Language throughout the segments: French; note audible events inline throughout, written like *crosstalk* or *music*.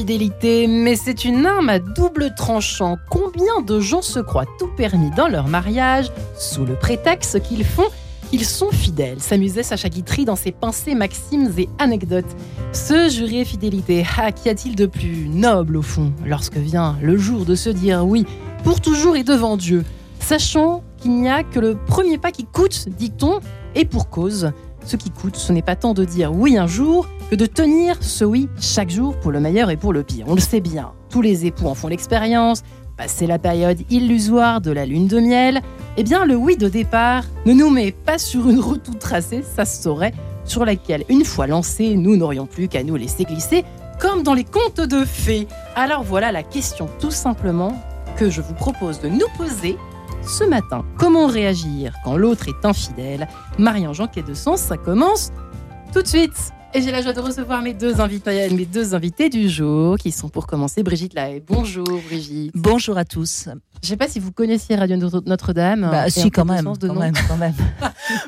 fidélité, mais c'est une arme à double tranchant. Combien de gens se croient tout permis dans leur mariage sous le prétexte qu'ils font ils sont fidèles, s'amusait Sacha Guitry dans ses pensées, maximes et anecdotes. Ce juré fidélité, ah, qu'y a-t-il de plus noble au fond, lorsque vient le jour de se dire oui, pour toujours et devant Dieu, sachant qu'il n'y a que le premier pas qui coûte, dit-on, et pour cause. Ce qui coûte, ce n'est pas tant de dire oui un jour que de tenir ce oui chaque jour pour le meilleur et pour le pire. On le sait bien, tous les époux en font l'expérience, passer la période illusoire de la lune de miel, eh bien le oui de départ ne nous met pas sur une route toute tracée, ça se saurait, sur laquelle, une fois lancée, nous n'aurions plus qu'à nous laisser glisser, comme dans les contes de fées. Alors voilà la question tout simplement que je vous propose de nous poser ce matin. Comment réagir quand l'autre est infidèle? Marianne Quai de Sens, ça commence tout de suite. Et j'ai la joie de recevoir mes deux invités, mes deux invités du jour, qui sont pour commencer Brigitte Lahaye. Bonjour Brigitte. Bonjour à tous. Je ne sais pas si vous connaissiez Radio Notre-Dame. Bah, si, quand même, quand même, quand *laughs* même.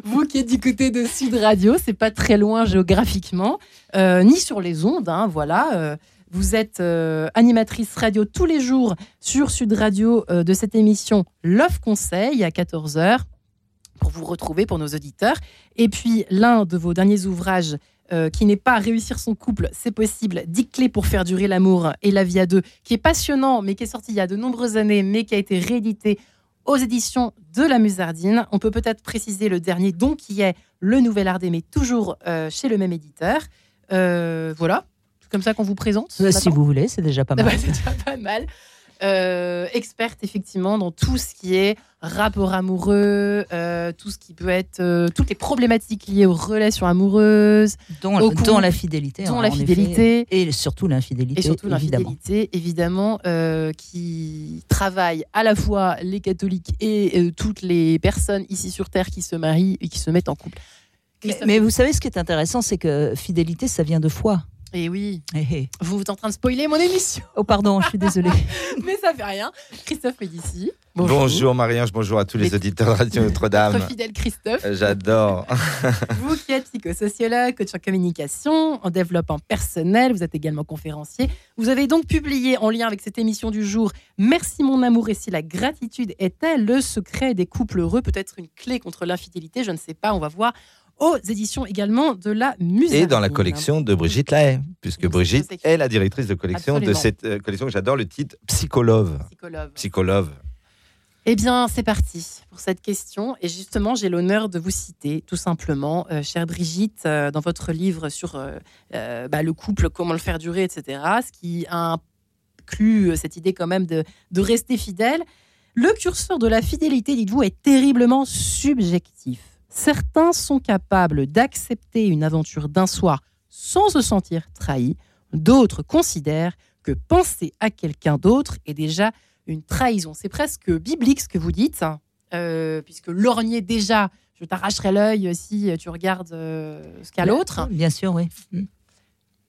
vous qui êtes du côté de Sud Radio, c'est pas très loin géographiquement, euh, ni sur les ondes, hein, voilà. Euh, vous êtes euh, animatrice radio tous les jours sur Sud Radio de cette émission Love Conseil à 14h pour vous retrouver pour nos auditeurs. Et puis l'un de vos derniers ouvrages euh, qui n'est pas réussir son couple, c'est possible, 10 clés pour faire durer l'amour et la vie à deux, qui est passionnant, mais qui est sorti il y a de nombreuses années, mais qui a été réédité aux éditions de la Musardine. On peut peut-être préciser le dernier, donc qui est Le Nouvel Art mais toujours euh, chez le même éditeur. Euh, voilà, c'est comme ça qu'on vous présente. si vous voulez, c'est déjà pas *laughs* mal. c'est déjà pas mal. Euh, experte effectivement dans tout ce qui est rapport amoureux, euh, tout ce qui peut être euh, toutes les problématiques liées aux relations amoureuses, dont, la fidélité, dont la fidélité et surtout l'infidélité, et surtout l'infidélité évidemment, qui travaille à la fois les catholiques et toutes les personnes ici sur terre qui se marient et qui se mettent en couple. mais vous savez ce qui est intéressant, c'est que fidélité, ça vient de foi. Et eh oui. Eh, eh. Vous êtes en train de spoiler mon émission. Oh pardon, je suis désolée. *laughs* Mais ça fait rien. Christophe Médici. Bonjour, bonjour Marie-Ange, bonjour à tous les, auditeurs de Radio Notre-Dame. Notre fidèle Christophe. Euh, j'adore. *laughs* vous qui êtes psychosociologue, coach en communication, en développement personnel, vous êtes également conférencier. Vous avez donc publié en lien avec cette émission du jour Merci mon amour et si la gratitude est-elle le secret des couples heureux? Peut-être une clé contre l'infidélité, je ne sais pas, on va voir aux éditions également de la musique. Et dans la collection de Brigitte Lahaye, puisque Brigitte est la directrice de collection de cette euh, collection que j'adore, le titre Psycholove. Psycholove. Eh bien, c'est parti pour cette question. Et justement, j'ai l'honneur de vous citer, tout simplement, euh, chère Brigitte, euh, dans votre livre sur bah, le couple, comment le faire durer, etc., ce qui inclut cette idée quand même de, de rester fidèle. Le curseur de la fidélité, dites-vous, est terriblement subjectif. Certains sont capables d'accepter une aventure d'un soir sans se sentir trahi. D'autres considèrent que penser à quelqu'un d'autre est déjà une trahison. C'est presque biblique ce que vous dites, hein. euh, puisque lorgner déjà, je t'arracherai l'œil si tu regardes euh, ce qu'a l'autre. Bien sûr, oui.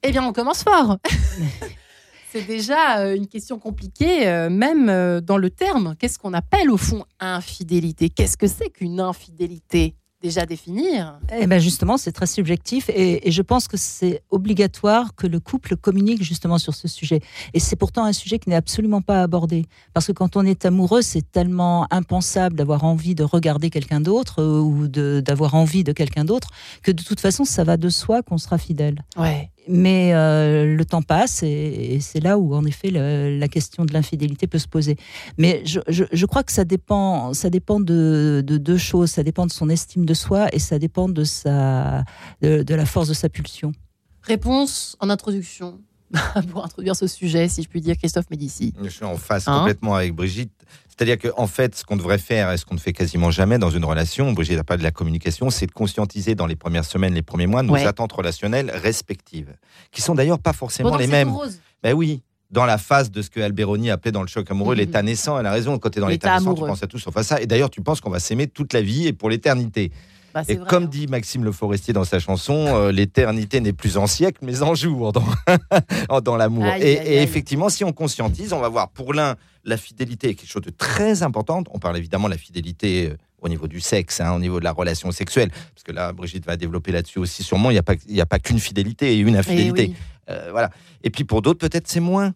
Eh bien, on commence fort. *laughs* *laughs* C'est déjà euh, une question compliquée, même dans le terme. Qu'est-ce qu'on appelle au fond infidélité? Qu'est-ce que c'est qu'une infidélité? Déjà définir Eh ben justement, c'est très subjectif et, je pense que c'est obligatoire que le couple communique justement sur ce sujet. Et c'est pourtant un sujet qui n'est absolument pas abordé. Parce que quand on est amoureux, c'est tellement impensable d'avoir envie de regarder quelqu'un d'autre euh, ou d'avoir envie de quelqu'un d'autre que de toute façon, ça va de soi qu'on sera fidèle. Ouais. Mais euh, le temps passe et, c'est là où, en effet, la question de l'infidélité peut se poser. Mais je, crois que ça dépend, ça dépend de, deux choses. Ça dépend de son estime de soi et ça dépend de, sa, de, la force de sa pulsion. Réponse en introduction *laughs* pour introduire ce sujet, si je puis dire, Christophe Médici. Je suis en face hein complètement avec Brigitte. C'est-à-dire qu'en en fait, ce qu'on devrait faire et ce qu'on ne fait quasiment jamais dans une relation, Brigitte n'a pas de la communication, c'est de conscientiser dans les premières semaines, les premiers mois, nos attentes relationnelles respectives, qui sont d'ailleurs pas forcément les mêmes. Ben oui, dans la phase de ce que Alberoni appelait dans le choc amoureux mhm. l'état naissant. Elle a raison, quand tu es dans l'état naissant, tu penses à tout sauf à ça. Et d'ailleurs, tu penses qu'on va s'aimer toute la vie et pour l'éternité. Bah, et comme hein. dit Maxime Le Forestier dans sa chanson, euh, l'éternité n'est plus en siècle, mais en jour dans, *laughs* dans l'amour. Et, effectivement, si on conscientise, on va voir pour l'un, la fidélité est quelque chose de très important. On parle évidemment de la fidélité euh, au niveau du sexe, hein, au niveau de la relation sexuelle, parce que là, Brigitte va développer là-dessus aussi sûrement, il n'y a pas, a pas qu'une fidélité et une infidélité. voilà. Et puis pour d'autres, peut-être c'est moins.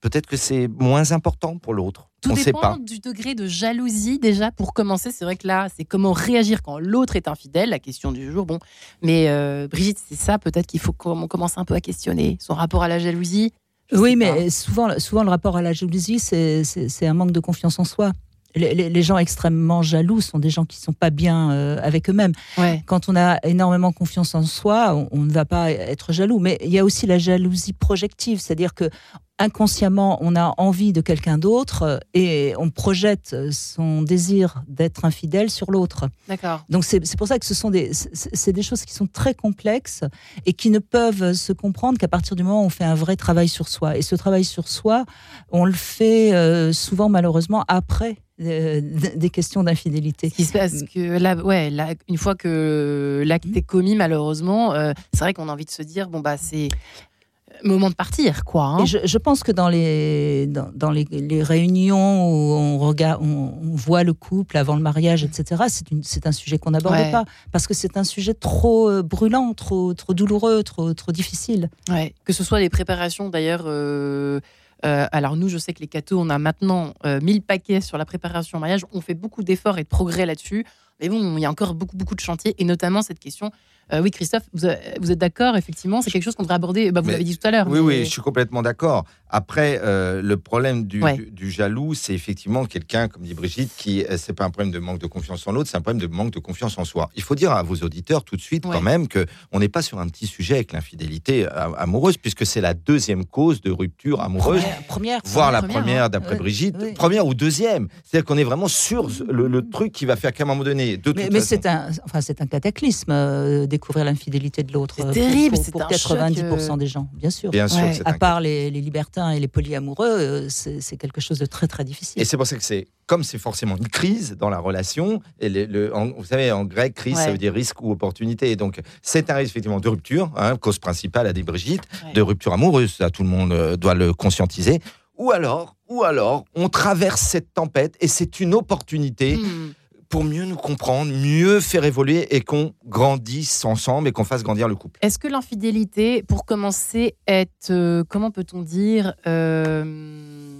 Peut-être que c'est moins important pour l'autre. Tout On dépend sait pas. du degré de jalousie déjà. Pour commencer, c'est vrai que là, c'est comment réagir quand l'autre est infidèle, la question du jour. Bon, mais euh, Brigitte, c'est ça peut-être qu'il faut qu'on commence un peu à questionner son rapport à la jalousie. Je Oui, mais souvent, souvent, le rapport à la jalousie, c'est- un manque de confiance en soi. Les, les- les gens extrêmement jaloux sont des gens qui sont pas bien euh, avec eux-mêmes. Ouais. Quand on a énormément confiance en soi, on, on ne va pas être jaloux. Mais il y a aussi la jalousie projective, c'est-à-dire que inconsciemment, on a envie de quelqu'un d'autre euh, et on projette son désir d'être infidèle sur l'autre. D'accord. Donc c'est pour ça que ce sont des, c'est des choses qui sont très complexes et qui ne peuvent se comprendre qu'à partir du moment où on fait un vrai travail sur soi. Et ce travail sur soi, on le fait euh, souvent malheureusement après euh, des questions d'infidélité. Ce qui se passe que là, ouais, là, une fois que l'acte est commis, malheureusement, euh, c'est vrai qu'on a envie de se dire bon bah c'est moment de partir, quoi. hein. Et je, je pense que dans les, dans, dans les, les réunions où on, regarde, on, on voit le couple avant le mariage, etc., c'est un sujet qu'on n'aborde Ouais. pas parce que c'est un sujet trop euh, brûlant, trop, trop douloureux, trop, trop difficile. Ouais, que ce soit les préparations d'ailleurs. euh, euh, alors nous, je sais que les cathos, on a maintenant euh, 1000 paquets sur la préparation au mariage. On fait beaucoup d'efforts et de progrès là-dessus. Mais bon, il y a encore beaucoup, beaucoup de chantiers, et notamment cette question. Euh, oui, Christophe, vous, euh, vous êtes d'accord, effectivement, c'est quelque chose qu'on devrait aborder. Bah, vous l'avez dit tout à l'heure. Oui, mais- oui, je suis complètement d'accord. Après, euh, le problème du, Ouais. du, du jaloux, c'est effectivement quelqu'un, comme dit Brigitte, qui euh, c'est pas un problème de manque de confiance en l'autre, c'est un problème de manque de confiance en soi. Il faut dire à vos auditeurs tout de suite Ouais. quand même que on n'est pas sur un petit sujet avec l'infidélité euh, amoureuse, puisque c'est la deuxième cause de rupture amoureuse. Première, première, Voire la première, hein. d'après Ouais, Brigitte, première ou deuxième. C'est-à-dire qu'on est vraiment sur le, le truc qui va faire qu'à un moment donné, de Mais, toute mais façon- c'est un, enfin, c'est un cataclysme, euh, découvrir l'infidélité de l'autre. C'est euh, terrible, pour, c'est pour choc, 90% euh, des gens, bien sûr. Bien sûr, Ouais. c'est À part les, les libertins et les polyamoureux, euh, c'est c'est quelque chose de très très difficile. Et c'est pour ça que c'est, comme c'est forcément une crise dans la relation, et le, le- en- vous savez, en grec, crise, ça veut dire risque ou opportunité. Et donc, c'est un risque effectivement de rupture, hein, cause principale, a dit Brigitte, Ouais. de rupture amoureuse, ça tout le monde euh, doit le conscientiser. Ou alors, ou alors, on traverse cette tempête et c'est une opportunité Hmm. Pour mieux nous comprendre, mieux faire évoluer et qu'on grandisse ensemble et qu'on fasse grandir le couple. Est-ce que l'infidélité, pour commencer, est, euh, comment peut-on dire, euh,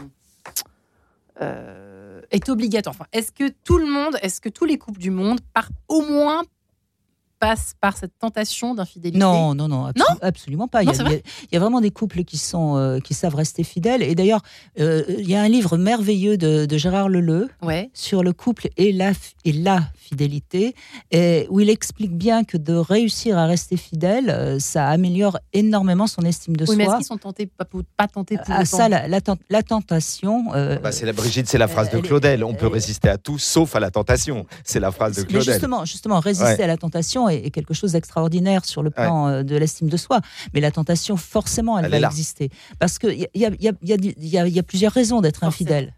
euh, est obligatoire? Enfin, Est-ce que tout le monde, est-ce que tous les couples du monde, par, au moins, passent par cette tentation d'infidélité Non, non, non, abso- absolument pas. Il y, Non, a, c'est il y a- il y a vraiment des couples qui, sont, euh, qui savent rester fidèles. Et d'ailleurs, euh, il y a un livre merveilleux de, de Gérard Leleu Ouais. sur le couple et la, et la fidélité, et où il explique bien que de réussir à rester fidèle, euh, ça améliore énormément son estime de Oui, mais est-ce soi. qu'ils sont tentés, pas, pas tentés pour À autant ça, la, la tent- la tentation. euh, Bah, c'est la Brigitte, c'est la phrase de Claudel. On peut résister à tout sauf à la tentation. C'est la phrase de Mais Claudel. justement, justement, résister Ouais. à la tentation est, est quelque chose d'extraordinaire sur le plan euh, de l'estime de soi. Mais la tentation, forcément, elle, Elle va exister. Parce qu'il y a, y, a, y, a, y, a, y a- y a plusieurs raisons d'être infidèle.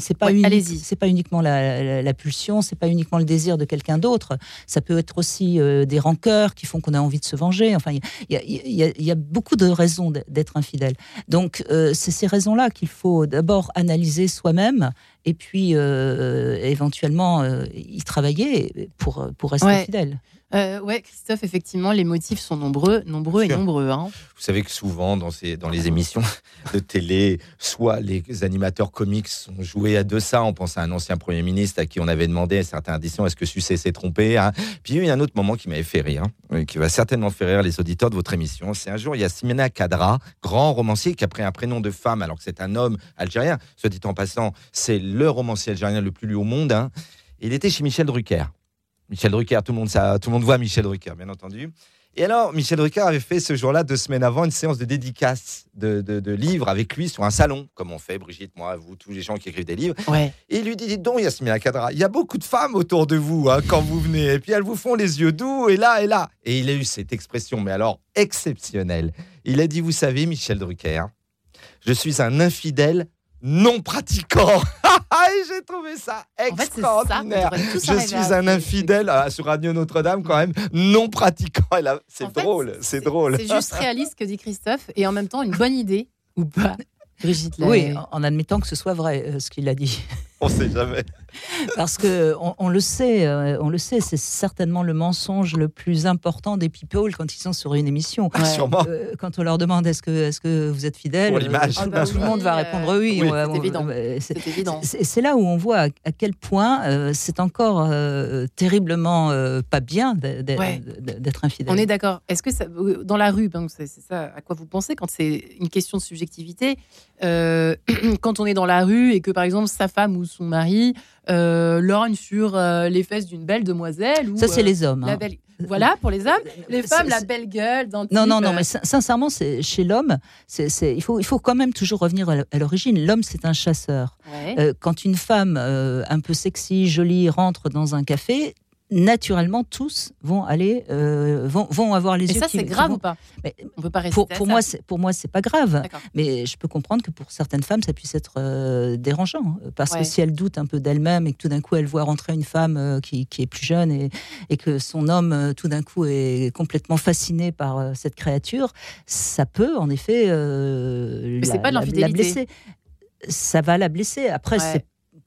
C'est pas, Ouais, unique- allez-y. c'est pas uniquement la, la, la pulsion, c'est pas uniquement le désir de quelqu'un d'autre. Ça peut être aussi euh, des rancœurs qui font qu'on a envie de se venger. Enfin, il y a, y a- y a- y a beaucoup de raisons d'être infidèle. Donc, euh, c'est ces raisons-là qu'il faut d'abord analyser soi-même et puis euh, éventuellement euh, y travailler pour, pour rester Ouais. fidèle. Euh, ouais, Christophe, effectivement, les motifs sont nombreux, nombreux et nombreux. hein. Vous savez que souvent, dans, ces, dans les émissions de télé, soit les animateurs comiques sont joués à de ça. On pense à un ancien Premier ministre à qui on avait demandé à certaines éditions est-ce que Sucé s'est trompé hein Puis il y a eu un autre moment qui m'avait fait rire, hein, qui va certainement faire rire les auditeurs de votre émission. C'est un jour, il y a Simena Kadra, grand romancier, qui a pris un prénom de femme alors que c'est un homme algérien. Soit dit en passant, c'est le romancier algérien le plus lu au monde. Il était chez Michel Drucker. Michel Drucker, tout le monde, ça, tout le monde voit Michel Drucker, bien entendu. Et alors, Michel Drucker avait fait ce jour-là, deux semaines avant, une séance de dédicace de, de- de livres avec lui sur un salon, comme on fait, Brigitte, moi, vous, tous les gens qui écrivent des livres. Ouais. Et il lui dit, dites donc, Yasmina Kadra, il y a beaucoup de femmes autour de vous hein, quand vous venez, et puis elles vous font les yeux doux, et là, et là. Et il a eu cette expression, mais alors exceptionnelle. Il a dit, vous savez, Michel Drucker, je suis un infidèle non pratiquant. *laughs* et j'ai trouvé ça En fait, c'est ça. qu'on extraordinaire. Je suis à un infidèle ah, sur Radio Notre-Dame quand même, non pratiquant. C'est drôle, c'est drôle. C'est juste réaliste que dit Christophe et en même temps une bonne idée ou pas. Brigitte, Oui, en- en admettant que ce soit vrai, euh, ce qu'il a dit. *laughs* on sait jamais. Parce que on, le sait, euh, on le sait, c'est certainement le mensonge le plus important des people quand ils sont sur une émission. Sûrement. Euh, quand on leur demande est-ce que, est-ce que vous êtes fidèle, Pour l'image. tout, ah bah le monde va répondre oui. c'est évident. C'est là où on voit à, quel point c'est encore terriblement pas bien d'être infidèle. On est d'accord. Est-ce que ça, dans la rue, c'est ça à quoi vous pensez quand c'est une question de subjectivité *clears throat* Quand on est dans la rue et que par exemple sa femme ou son mari euh, lorgne sur euh, les fesses d'une belle demoiselle. Ou, ça, c'est euh, les hommes. Hein. Voilà, pour les hommes. Les femmes, la belle gueule. Non, non, non, mais sincèrement, c'est chez l'homme, il, faut, il faut quand même toujours revenir à l'origine. L'homme, c'est un chasseur. quand une femme un peu sexy, jolie, rentre dans un café, naturellement, tous vont aller, euh, vont, vont, avoir les et yeux. ça, c'est grave ou pas? Mais On peut pas rester Pour, pour moi, pour moi, c'est pas grave. Mais je peux comprendre que pour certaines femmes, ça puisse être euh, dérangeant, parce que si elle doute un peu d'elle-même et que tout d'un coup, elle voit rentrer une femme euh, qui, qui, est plus jeune et, et que son homme, tout d'un coup, est complètement fasciné par cette créature, ça peut, en effet, mais la, pas de la, blesser. Ça va la blesser. Après, c'est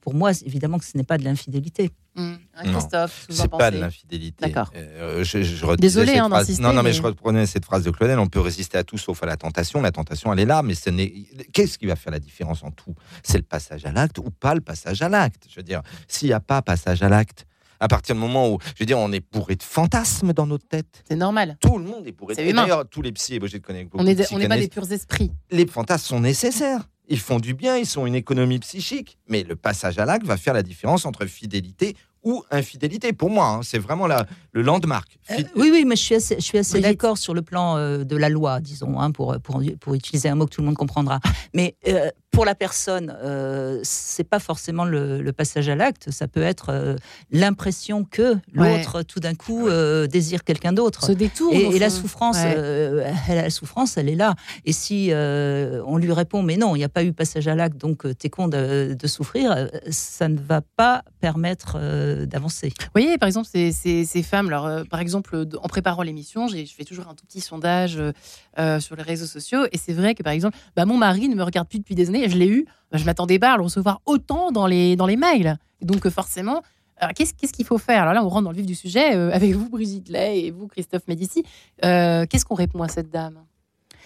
pour moi, évidemment que ce n'est pas de l'infidélité. Mmh. Christophe, c'est pas de l'infidélité. D'accord. Euh, je, Désolé hein, Non, non, mais, je reprenais cette phrase de Claudel on peut résister à tout sauf à la tentation. La tentation, elle est là, mais ce n'est. Qu'est-ce qui va faire la différence en tout? C'est le passage à l'acte ou pas le passage à l'acte? Je veux dire, s'il n'y a pas passage à l'acte, à partir du moment où, je veux dire, on est bourré de fantasmes dans notre tête. C'est normal. Tout le monde est bourré de D'ailleurs, tous les psys, je connais beaucoup On n'est pas des purs esprits. Les fantasmes sont nécessaires. Ils font du bien, ils sont une économie psychique. Mais le passage à l'acte va faire la différence entre fidélité ou infidélité. Pour moi, hein. c'est vraiment la, le landmark. Euh, oui, oui, mais je suis assez, je suis assez d'accord sur le plan euh, de la loi, disons, hein, pour, pour, pour, utiliser un mot que tout le monde comprendra. Mais euh, pour la personne, c'est pas forcément le, passage à l'acte, ça peut être l'impression que l'autre, tout d'un coup, désire quelqu'un d'autre. Se détourne. Et, la souffrance, elle, la souffrance, elle est là. Et si on lui répond, mais non, il n'y a pas eu passage à l'acte, donc t'es con de, de, souffrir, ça ne va pas permettre d'avancer. Vous voyez, par exemple, ces, ces, femmes, alors, euh, par exemple, en préparant l'émission, je fais toujours un tout petit sondage euh, euh, sur les réseaux sociaux, et c'est vrai que, par exemple, bah, mon mari ne me regarde plus depuis des années, et je l'ai eu, bah, je m'attendais pas à le recevoir autant dans les, dans les mails. donc, forcément, qu'est-ce qu'il faut faire? Alors là, on rentre dans le vif du sujet, avec vous, Brigitte Lay, et vous, Christophe Médici. qu'est-ce qu'on répond à cette dame?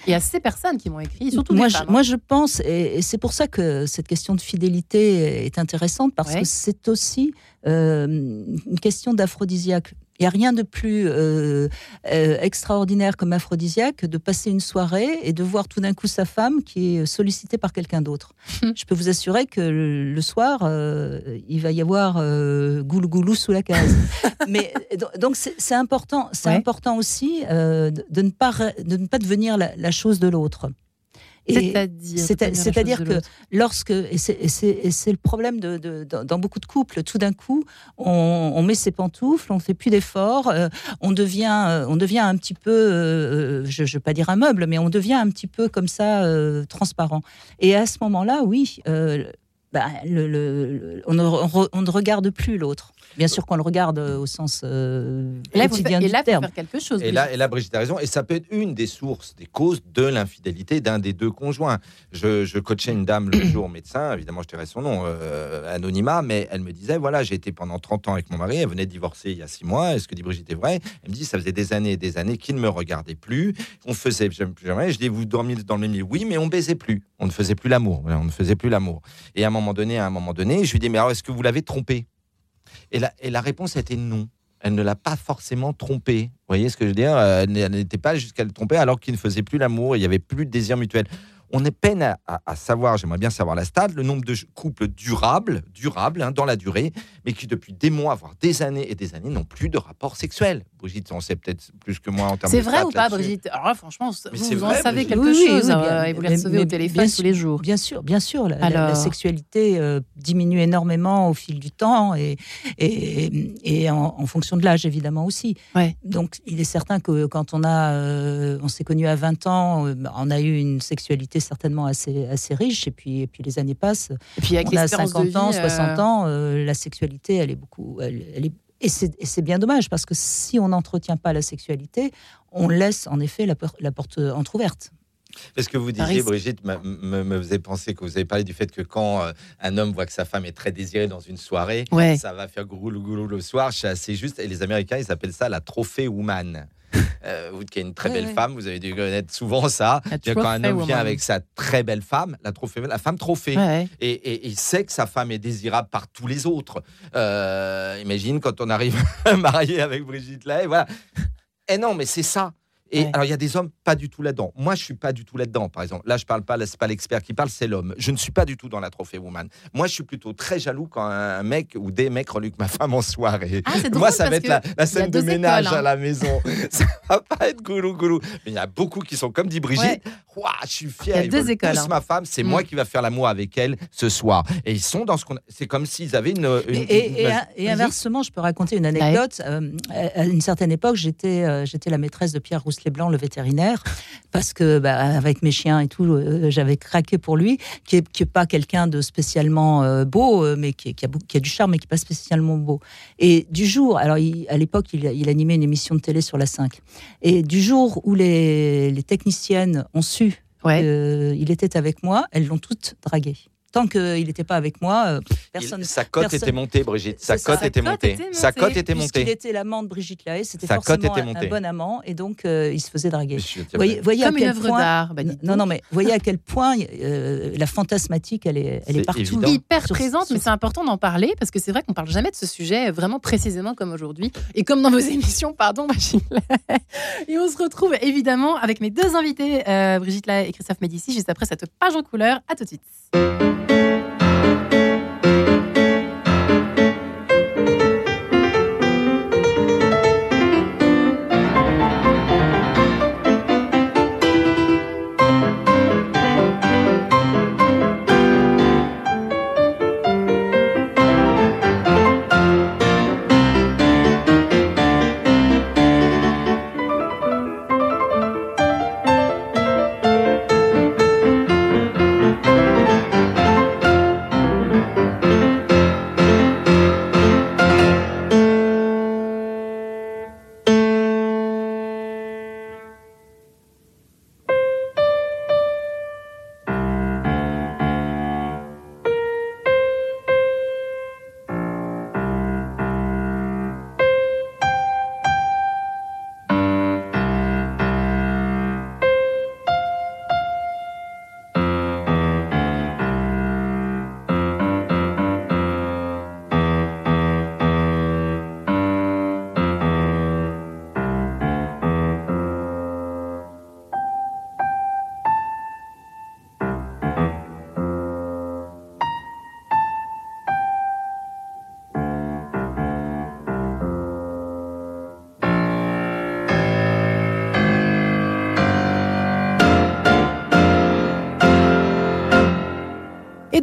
Y a ces personnes qui m'ont écrit, surtout moi, les femmes. Je, moi, je pense, et, c'est pour ça que cette question de fidélité est intéressante, parce que c'est aussi euh, une question d'aphrodisiaque. Il n'y a rien de plus euh, euh, extraordinaire comme aphrodisiaque de passer une soirée et de voir tout d'un coup sa femme qui est sollicitée par quelqu'un d'autre. *laughs* Je peux vous assurer que le, soir, il va y avoir goulou goulou sous la case. *laughs* Mais donc c'est important, c'est important aussi de, ne pas, de ne pas devenir la chose de l'autre. C'est-à-dire que lorsque, et c'est le problème de, dans beaucoup de couples, tout d'un coup, on, met ses pantoufles, on fait plus d'efforts, euh, on, devient, euh, on devient un petit peu, euh, je ne veux pas dire un meuble, mais on devient un petit peu comme ça, transparent. Et à ce moment-là, oui, bah, le, on, ne, regarde plus l'autre. Bien sûr qu'on le regarde euh, au sens euh, quotidien du terme. Faire quelque chose, et, là, et là, Brigitte a raison. Et ça peut être une des sources, des causes de l'infidélité d'un des deux conjoints. Je, je, coachais une dame le *coughs* jour médecin, évidemment je dirais son nom, euh, anonymat, mais elle me disait, voilà, j'ai été pendant 30 ans avec mon mari, elle venait de divorcer il y a 6 mois, est-ce que dit Brigitte est vrai? Elle me dit, ça faisait des années et des années qu'il ne me regardait plus, on faisait jamais, je dis, vous dormiez dans le même lit Oui, mais on baisait plus, on ne faisait plus l'amour, on ne faisait plus l'amour. Et à un moment donné, à un moment donné, je lui dis, mais alors est-ce que vous l'avez trompé? Et la, et la réponse était non. Elle ne l'a pas forcément trompé. Vous voyez ce que je veux dire? Elle n'était pas jusqu'à le tromper alors qu'il ne faisait plus l'amour, il n'y avait plus de désir mutuel on est peine à, savoir, j'aimerais bien savoir la stade, le nombre de couples durables, durables hein, dans la durée, mais qui depuis des mois, voire des années et des années, n'ont plus de rapport sexuel. Brigitte, on sait peut-être plus que moi en termes de C'est vrai ou pas, Brigitte Alors franchement, vous, en savez quelque chose hein, et vous les recevez au téléphone tous les jours. Bien sûr, bien sûr. La, sexualité euh, diminue énormément au fil du temps et, et, en, fonction de l'âge, évidemment aussi. Donc, il est certain que quand on a, euh, on s'est connu à 20 ans, euh, on a eu une sexualité certainement assez, assez riche. Et puis, et puis les années passent. Et puis avec on a 50 ans, 60 euh, ans, euh, la sexualité, elle est beaucoup. Elle, est, et c'est bien dommage parce que si on n'entretient pas la sexualité, on laisse en effet la, la porte entrouverte. Ce que vous disiez, Brigitte, me, me, faisait penser que vous avez parlé du fait que quand euh, un homme voit que sa femme est très désirée dans une soirée, ça va faire goulou goulou le soir. C'est assez juste. Et les Américains, ils appellent ça la trophée woman. *laughs* Euh, vous qui êtes une très belle femme, vous avez dû connaître souvent ça. Quand un homme vient avec sa très belle femme, la, trophée, la femme trophée, et, il sait que sa femme est désirable par tous les autres. Euh, imagine quand on arrive *laughs* marié avec Brigitte Lay, voilà. Et eh non, mais c'est ça. Et alors, il y a des hommes pas du tout là-dedans. Moi, je suis pas du tout là-dedans, par exemple. Là, je parle pas, c'est pas l'expert qui parle, c'est l'homme. Je ne suis pas du tout dans la trophée woman. Moi, je suis plutôt très jaloux quand un mec ou des mecs reluquent ma femme en soirée. Ah, Moi, ça va être la, scène de ménage à hein. la maison. *laughs* *laughs* ça va pas être goulou goulou. Mais il y a beaucoup qui sont comme dit Brigitte. je suis fier. Il y a deux écoles. Hein. ma femme, c'est moi mm. qui va faire l'amour avec elle ce soir. Et ils sont dans ce qu'on. C'est comme s'ils avaient une. et, inversement, je peux raconter une anecdote. Euh, à une certaine époque, j'étais euh, j'étais la maîtresse de Pierre Rousselet Blanc, le vétérinaire, parce que bah, avec mes chiens et tout, euh, j'avais craqué pour lui, qui est, qui est pas quelqu'un de spécialement euh, beau, euh, mais qui, a, qui, a, du charme, mais qui est pas spécialement beau. Et du jour, alors à l'époque, il, animait une émission de télé sur la 5, et du jour où les, les techniciennes ont su qu'il était avec moi, elles l'ont toutes dragué tant qu'il n'était pas avec moi, euh, personne. sa cote était montée, Brigitte. Sa cote était, montée. Sa cote était montée. Il était l'amant de Brigitte Lahaye, c'était forcément un, un, bon amant, et donc euh, il se faisait draguer. Voyez, voyez Comme à quel une œuvre d'art. Bah, non, non, mais voyez à quel point euh, la fantasmatique, elle est, elle est, partout. Évident. Hyper présente, mais c'est important d'en parler parce que c'est vrai qu'on parle jamais de ce sujet vraiment précisément comme aujourd'hui et comme dans vos *laughs* émissions, pardon, Et on se retrouve évidemment avec mes deux invités, Brigitte Lahaye et Christophe Médici, juste après cette page en couleur. À tout de suite.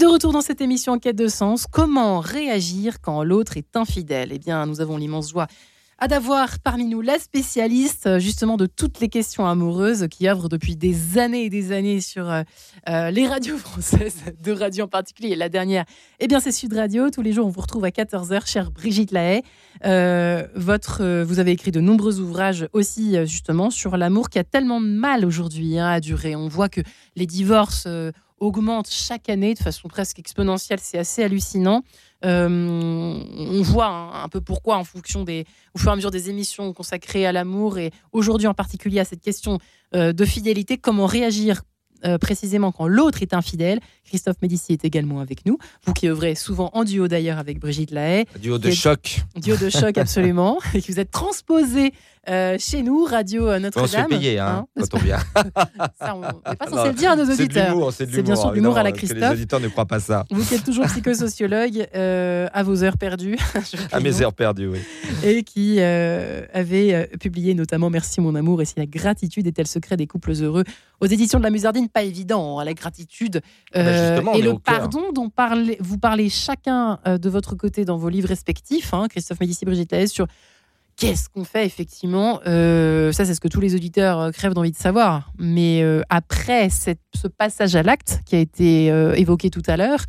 De retour dans cette émission en quête de sens, comment réagir quand l'autre est infidèle? Eh bien, nous avons l'immense joie d'avoir parmi nous la spécialiste justement de toutes les questions amoureuses qui œuvre depuis des années et des années sur euh, euh, les radios *laughs* françaises, de radio en particulier. La dernière, eh bien c'est Sud Radio. Tous les jours, on vous retrouve à 14h, chère Brigitte Lahaye. Euh, votre, vous avez écrit de nombreux ouvrages aussi justement sur l'amour qui a tellement mal aujourd'hui hein, à durer. On voit que les divorces augmente chaque année de façon presque exponentielle. C'est assez hallucinant. Euh, on voit un, peu pourquoi en fonction des, au fur et à mesure des émissions consacrées à l'amour et aujourd'hui en particulier à cette question euh, de fidélité, comment réagir euh, précisément quand l'autre est infidèle. Christophe Médici est également avec nous. Vous qui œuvrez souvent en duo d'ailleurs avec Brigitte Lahaye. Duo de choc. Duo de choc, *laughs* absolument. et qui vous êtes transposé euh, chez nous, Radio euh, Notre-Dame. On se fait payer hein, hein quand on vient. *laughs* ça, on n'est pas censé le dire à nos auditeurs. C'est bien sûr l'humour à la Christophe. les auditeurs ne croient pas ça. Vous qui êtes toujours psychosociologue à vos heures perdues. *laughs* à mes heures perdues, oui. Et qui avait publié notamment Merci mon amour et si la gratitude est-elle secret des couples heureux aux éditions de la Musardine. Pas évident, hein, la gratitude. Ah bah, et le pardon dont vous parlez chacun euh, de votre côté dans vos livres respectifs, hein, Christophe Médici, Brigitte Laes, sur qu'est-ce qu'on fait effectivement. Euh, ça, c'est ce que tous les auditeurs euh, crèvent d'envie de savoir. Mais après ce passage à l'acte qui a été évoqué tout à l'heure,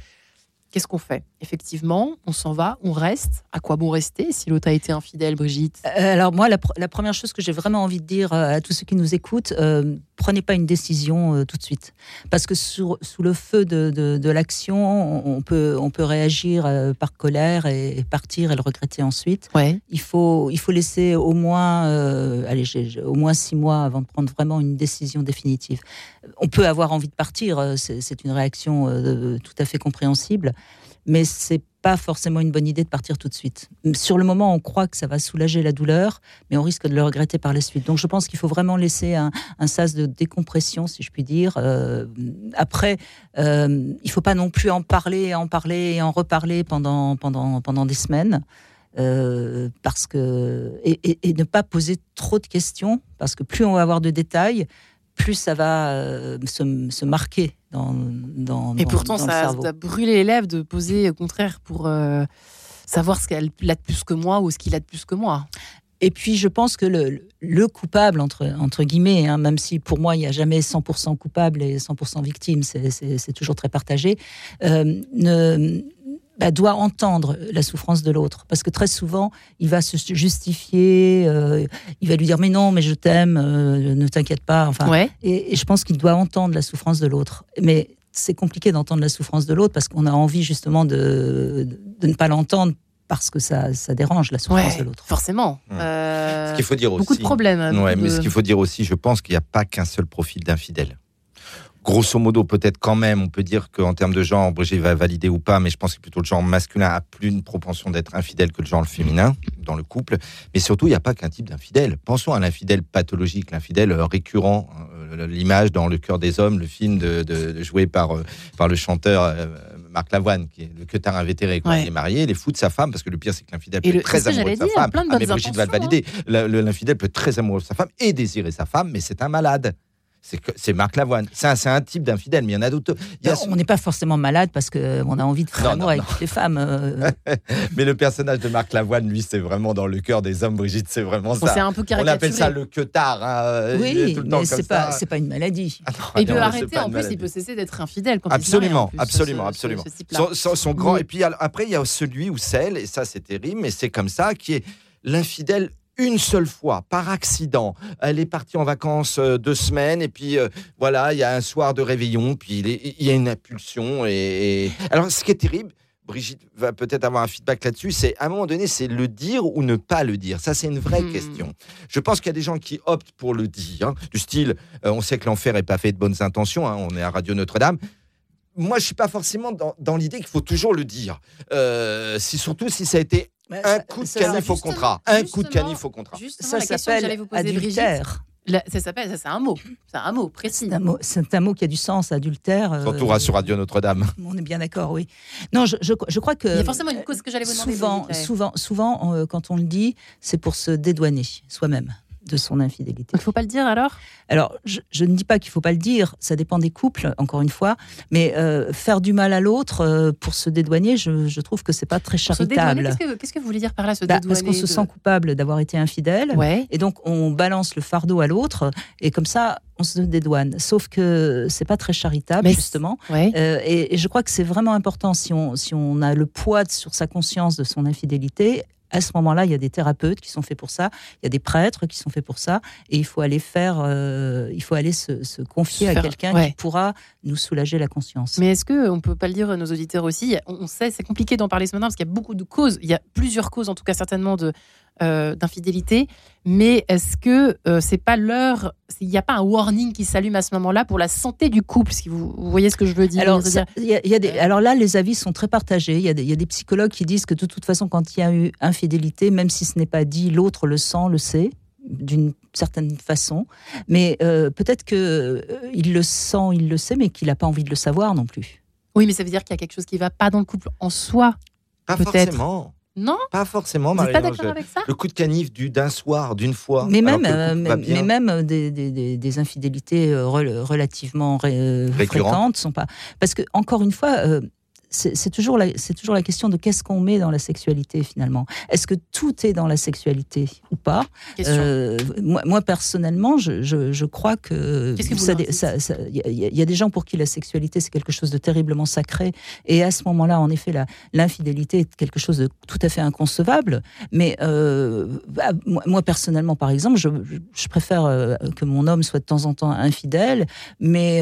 Qu'est-ce qu'on fait? Effectivement, on s'en va, on reste. À quoi bon rester si l'autre a été infidèle, Brigitte? Euh, Alors moi, la, première chose que j'ai vraiment envie de dire euh, à tous ceux qui nous écoutent, euh, prenez pas une décision tout de suite. Parce que sous, le feu de, l'action, on peut, on peut réagir par colère et, partir et le regretter ensuite. Ouais. Il, faut, il faut laisser au moins, allez, au moins six mois avant de prendre vraiment une décision définitive. On peut avoir envie de partir, c'est une réaction tout à fait compréhensible mais c'est pas forcément une bonne idée de partir tout de suite. Sur le moment, on croit que ça va soulager la douleur, mais on risque de le regretter par la suite. Donc je pense qu'il faut vraiment laisser un, sas de décompression, si je puis dire. Euh, après, euh, il faut pas non plus en parler, en parler et en reparler pendant, pendant, pendant des semaines. Euh, parce que et, ne pas poser trop de questions parce que plus on va avoir de détails, plus ça va euh, se, marquer dans, dans Et pourtant, ça, ça, a brûlé les lèvres de poser au contraire pour euh, savoir ce qu'elle a de plus que moi ou ce qu'il a de plus que moi. Et puis, je pense que le, le coupable, entre, entre guillemets, hein, même si pour moi, il n'y a jamais 100% coupable et 100% victime, c'est toujours très partagé, euh, ne, bah, doit entendre la souffrance de l'autre. Parce que très souvent, il va se justifier, euh, il va lui dire mais non, mais je t'aime, euh, ne t'inquiète pas. Enfin, et, je pense qu'il doit entendre la souffrance de l'autre. Mais c'est compliqué d'entendre la souffrance de l'autre parce qu'on a envie justement de, de ne pas l'entendre parce que ça, ça, dérange la souffrance de l'autre. Forcément. Euh, ce qu'il faut dire beaucoup de problèmes. Ouais, mais ce qu'il faut dire aussi, je pense qu'il n'y a pas qu'un seul profil d'infidèle grosso modo, peut-être quand même, on peut dire qu'en termes de genre, Brigitte va valider ou pas, mais je pense que plutôt le genre masculin a plus une propension d'être infidèle que le genre féminin dans le couple. Mais surtout, il n'y a pas qu'un type d'infidèle. Pensons à l'infidèle pathologique, l'infidèle euh, récurrent. Euh, l'image dans Le cœur des hommes, le film de, joué par, euh, par le chanteur Marc Lavoine, qui est le quetard invétéré, quand il est marié, il est fou de sa femme, parce que le pire, c'est que l'infidèle peut être très amoureux de sa femme. Ah, mais Brigitte va le valider. Hein. L'infidèle peut être très amoureux de sa femme et désirer sa femme, mais c'est un malade c'est Marc Lavoine. C'est un, type d'infidèle, mais il y en a d'autres. On n'est pas forcément malade parce qu'on a envie de faire amour avec les femmes. Euh. *laughs* mais le personnage de Marc Lavoine, lui, c'est vraiment dans le cœur des hommes, Brigitte, c'est vraiment ça. Un peu on appelle ça le queutard. Hein. Oui, mais c'est pas, pas une maladie. Ah il peut arrêter, en plus, il peut cesser d'être infidèle. Quand absolument, il absolument, absolument. son, grand. Et puis après, il y a celui ou celle, et ça c'est terrible, mais c'est comme ça, qui est l'infidèle une seule fois, par accident. Elle est partie en vacances euh, deux semaines, et puis euh, voilà, il y a un soir de réveillon, puis il, y a une impulsion. Et, Alors, ce qui est terrible, Brigitte va peut-être avoir un feedback là-dessus, c'est à un moment donné, c'est le dire ou ne pas le dire? Ça, c'est une vraie hmm. question. Je pense qu'il y a des gens qui optent pour le dire, hein, du style, euh, on sait que l'enfer n'est pas fait de bonnes intentions, hein, on est à Radio Notre-Dame moi, je suis pas forcément dans, l'idée qu'il faut toujours le dire. si, surtout si ça a été un coup de canif au contrat. Un coup de canif au contrat. Ça s'appelle adultère. ça s'appelle, c'est un mot, c'est un mot précis. C'est un mot, qui a du sens, adultère. Euh, Surtout sur Radio Notre-Dame. *laughs* On est bien d'accord, oui. Non, je, je, crois que. Il y a forcément une cause que j'allais vous demander. Souvent, souvent, souvent, euh, quand on le dit, c'est pour se dédouaner soi-même de son infidélité. Il ne faut pas le dire alors? Alors, je, ne dis pas qu'il ne faut pas le dire, ça dépend des couples, encore une fois, mais euh, faire du mal à l'autre euh, pour se dédouaner, je, trouve que c'est pas très charitable. Qu'est-ce que, vous voulez dire par là, se bah, Parce qu'on se sent coupable d'avoir été infidèle, et donc on balance le fardeau à l'autre, et comme ça, on se dédouane. Sauf que c'est pas très charitable, justement. Euh, et, et, je crois que c'est vraiment important si on, si on a le poids sur sa conscience de son infidélité, à ce moment-là, il y a des thérapeutes qui sont faits pour ça, il y a des prêtres qui sont faits pour ça, et il faut aller faire, euh, il faut aller se, confier à quelqu'un qui pourra nous soulager la conscience. Mais est-ce que on peut pas le dire à nos auditeurs aussi On sait, c'est compliqué d'en parler ce matin parce qu'il y a beaucoup de causes. Il y a plusieurs causes, en tout cas certainement de euh, d'infidélité, mais est-ce que euh, c'est pas l'heure Il n'y a pas un warning qui s'allume à ce moment-là pour la santé du couple Si vous, voyez ce que je veux dire alors, y a, des, alors là, les avis sont très partagés. Il y, y, a des psychologues qui disent que de toute façon, quand il y a eu infidélité, même si ce n'est pas dit, l'autre le sent, le sait d'une certaine façon, mais euh, peut-être que il le sent, il le sait, mais qu'il n'a pas envie de le savoir non plus. Oui, mais ça veut dire qu'il y a quelque chose qui ne va pas dans le couple en soi. Pas forcément. Non Pas forcérément, Marie. pas d'accord avec ça? Le coup de canif d'un soir, d'une fois. Mais même, euh, mais même euh, des, des, des, infidélités euh, relativement fréquentes sont pas. Parce que, encore une fois, c'est toujours, la, toujours la question de qu'est-ce qu'on met dans la sexualité finalement. Est-ce que tout est dans la sexualité ou pas? Euh, moi, moi, personnellement, je, je, crois que il y, y, a des gens pour qui la sexualité c'est quelque chose de terriblement sacré. Et à ce moment-là, en effet, l'infidélité est quelque chose de tout à fait inconcevable. Mais euh, bah, moi, personnellement, par exemple, je, je, préfère euh, que mon homme soit de temps en temps infidèle, mais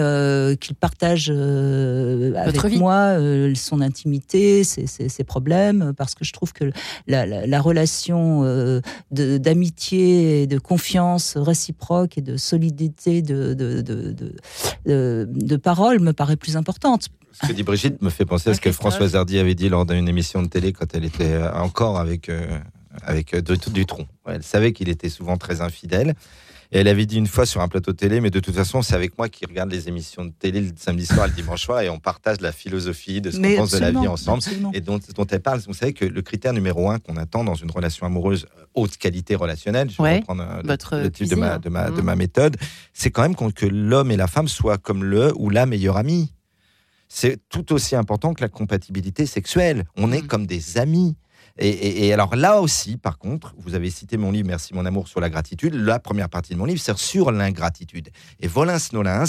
qu'il partage avec moi son intimité, ses, problèmes, parce que je trouve que la, relation euh, d'amitié et de confiance réciproque et de solidité de, de, de, parole me paraît plus importante. Ce que dit Brigitte me fait penser à ce que Françoise Hardy avait dit lors d'une émission de télé quand elle était euh, encore avec, euh, avec Dutronc. Elle savait qu'il était souvent très infidèle. Et elle avait dit une fois sur un plateau télé, mais de toute façon, c'est avec moi qui regarde les émissions de télé le samedi soir, le dimanche soir, et on partage la philosophie de ce qu'on pense de la vie ensemble et dont, dont, elle parle. Vous savez que le critère numéro un qu'on attend dans une relation amoureuse euh, haute qualité relationnelle, je vais reprendre euh, le, titre de ma, de, ma, de ma méthode, c'est quand même que l'homme et la femme soient comme le ou la meilleure amie. C'est tout aussi important que la compatibilité sexuelle. On est mmh. comme des amis. Et, alors là aussi, par contre, vous avez cité mon livre Merci mon amour sur la gratitude. La première partie de mon livre, c'est sur l'ingratitude. Et Volins Nolins,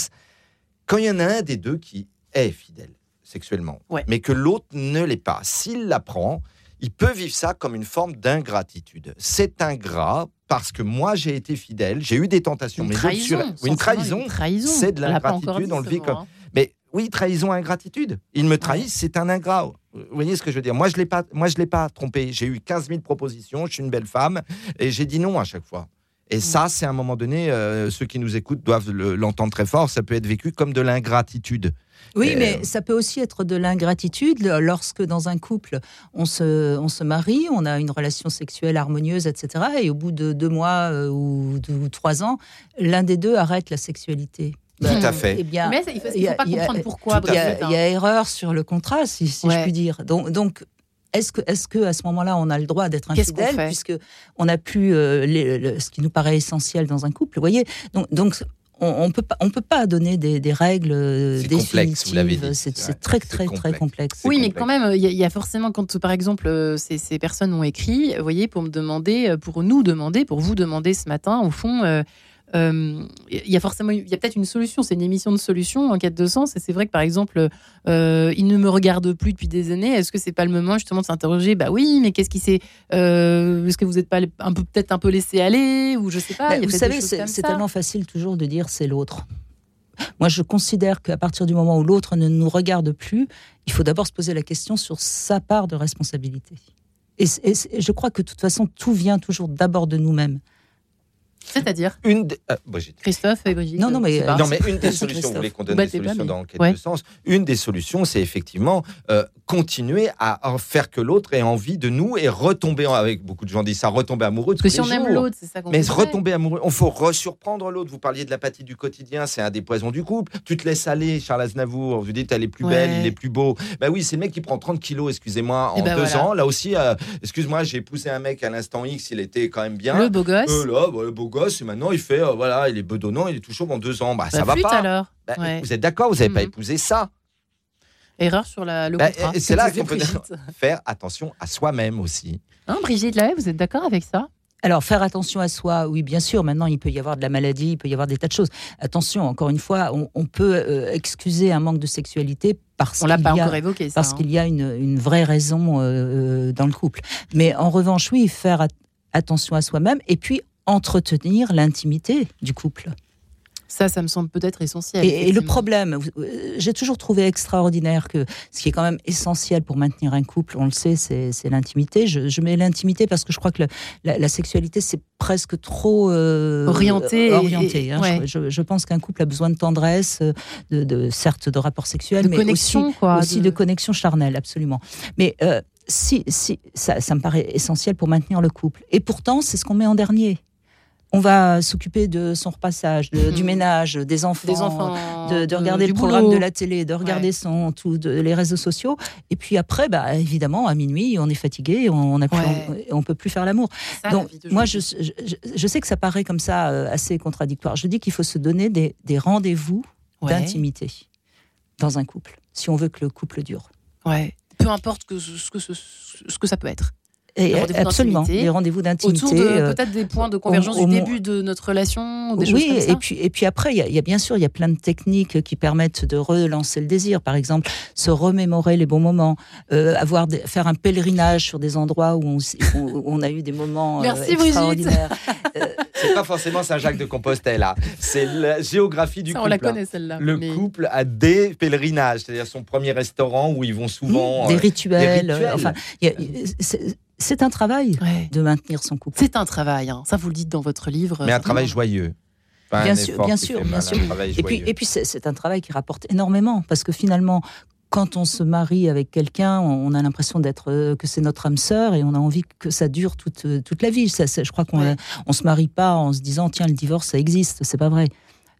quand il y en a un des deux qui est fidèle sexuellement, mais que l'autre ne l'est pas, s'il l'apprend, il peut vivre ça comme une forme d'ingratitude. C'est ingrat parce que moi j'ai été fidèle, j'ai eu des tentations, une trahison, une trahison, c'est de l'ingratitude, on le vit comme. Hein. Mais oui, trahison, ingratitude. Il me trahit, c'est un ingrat. Vous voyez ce que je veux dire? Moi, je l'ai pas, moi, je l'ai pas trompé. J'ai eu 15 000 propositions. Je suis une belle femme et j'ai dit non à chaque fois. Et mm. ça, c'est à un moment donné, euh, ceux qui nous écoutent doivent l'entendre très fort. Ça peut être vécu comme de l'ingratitude. Oui, mais euh, ça peut aussi être de l'ingratitude lorsque dans un couple, on se, on se marie, on a une relation sexuelle harmonieuse, etc. Et au bout de deux mois euh, ou, ou trois ans, l'un des deux arrête la sexualité. Tout à fait. Eh bien, mais il ne faut, pas comprendre pourquoi. Il y, a, erreur sur le contrat, si, je puis dire. Donc, donc est-ce que, est que à ce moment-là, on a le droit d'être infidèle, puisque on n'a plus euh, ce qui nous paraît essentiel dans un couple, vous voyez? Donc, donc on ne peut pas, on peut pas donner des, des règles euh, définitives. C'est très très très complexe. Oui, mais quand même, il y, a forcément quand par exemple euh, ces, ces, personnes ont écrit, vous voyez, pour me demander, pour nous demander, pour vous demander ce matin, au fond il euh, y a forcément, il y a peut-être une solution. C'est une émission de solution en quête de sens. Et c'est vrai que par exemple, euh, il ne me regarde plus depuis des années. Est-ce que c'est pas le moment justement de s'interroger Bah oui, mais qu'est-ce qui s'est euh, Est-ce que vous n'êtes pas un peu peut-être un peu laissé aller ou je sais pas. vous savez, c'est tellement facile toujours de dire c'est l'autre. Moi, je considère qu'à partir du moment où l'autre ne nous regarde plus, il faut d'abord se poser la question sur sa part de responsabilité. et je crois que de toute façon, tout vient toujours d'abord de nous-mêmes. C'est-à-dire une euh, Christophe et Brigitte. Non, non, mais, non, mais une des solutions, vous voulez qu'on donne des solutions dans quel sens Une des solutions, c'est effectivement euh, continuer à faire que l'autre ait envie de nous et retomber, avec beaucoup de gens disent ça, retomber amoureux de Parce que si on aime l'autre, c'est ça qu'on Mais retomber amoureux, on faut resurprendre l'autre. Vous parliez de l'apathie du quotidien, c'est un des poisons du couple. Tu te laisses aller, Charles Aznavour, vous dites elle est plus belle, il est plus beau. Ben oui, c'est le mec qui prend 30 kilos, excusez-moi, en eh ben deux ans. Là aussi, euh, excuse-moi, j'ai poussé un mec à l'instant X, il était quand même bien. Le beau gosse. là, bah, le beau gosse, et maintenant il fait, euh, voilà, il est bedonnant, il est tout chaud en deux ans. Bah, ça bah, va pas. alors. Bah, vous êtes d'accord, vous n'avez pas mhm. épousé ça. Erreur sur la, le contrat. c'est là *laughs* qu'on peut *laughs* faire attention à soi-même aussi. Hein, Brigitte, là, vous êtes d'accord avec ça? Alors, faire attention à soi, oui, bien sûr. Maintenant, il peut y avoir de la maladie, il peut y avoir des tas de choses. Attention, encore une fois, on, peut euh, excuser un manque de sexualité parce qu'il y, évoqué, parce qu'il y a une, une vraie raison euh, dans le couple. Mais en revanche, oui, faire attention à soi-même et puis entretenir l'intimité du couple. Ça, ça me semble peut-être essentiel. Et, le problème, euh, j'ai toujours trouvé extraordinaire que ce qui est quand même essentiel pour maintenir un couple, on le sait, c'est l'intimité. Je, mets l'intimité parce que je crois que la, sexualité, c'est presque trop euh, orienté. orienté hein. je, pense qu'un couple a besoin de tendresse, de, certes de rapports sexuels, mais connexion, aussi, quoi, aussi de... connexion charnelle, absolument. Mais euh, si, si ça, ça me paraît essentiel pour maintenir le couple. Et pourtant, c'est ce qu'on met en dernier on va s'occuper de son repassage, du ménage, des enfants, de, regarder le programme de la télé, de regarder son, tout, les réseaux sociaux. Et puis après, bah, évidemment, à minuit, on est fatigué, on ne on, peut plus faire l'amour. Donc, moi, je, sais que ça paraît comme ça euh, assez contradictoire. Je dis qu'il faut se donner des, rendez-vous d'intimité dans un couple, si on veut que le couple dure. Ouais. Peu importe que, ce, que ce que ça peut être. Et absolument, des rendez-vous d'intimité. Autour de euh, peut-être des points de convergence du début de notre relation, des oui, choses comme ça. et puis et puis après, il y, a bien sûr, il y a plein de techniques qui permettent de relancer le désir. Par exemple, se remémorer les bons moments, euh, avoir faire un pèlerinage sur des endroits où on, on a eu des moments euh, extraordinaires. *laughs* c'est pas forcément Saint-Jacques de Compostelle, hein. c'est la géographie du couple. On la connaît celle-là. Le couple a des pèlerinages, c'est-à-dire son premier restaurant où ils vont souvent. Mmh, des, rituels, des rituels. Enfin, y a, c'est un travail de maintenir son couple. C'est un travail, hein. ça vous le dites dans votre livre. Mais un travail joyeux. bien, sûr, bien sûr, bien sûr. Et puis, et puis c'est un travail qui rapporte énormément parce que finalement, quand on se marie avec quelqu'un, on a l'impression d'être euh, que c'est notre âme sœur et on a envie que ça dure toute, euh, toute la vie. Ça, je crois qu'on on se marie pas en se disant tiens le divorce ça existe, c'est pas vrai.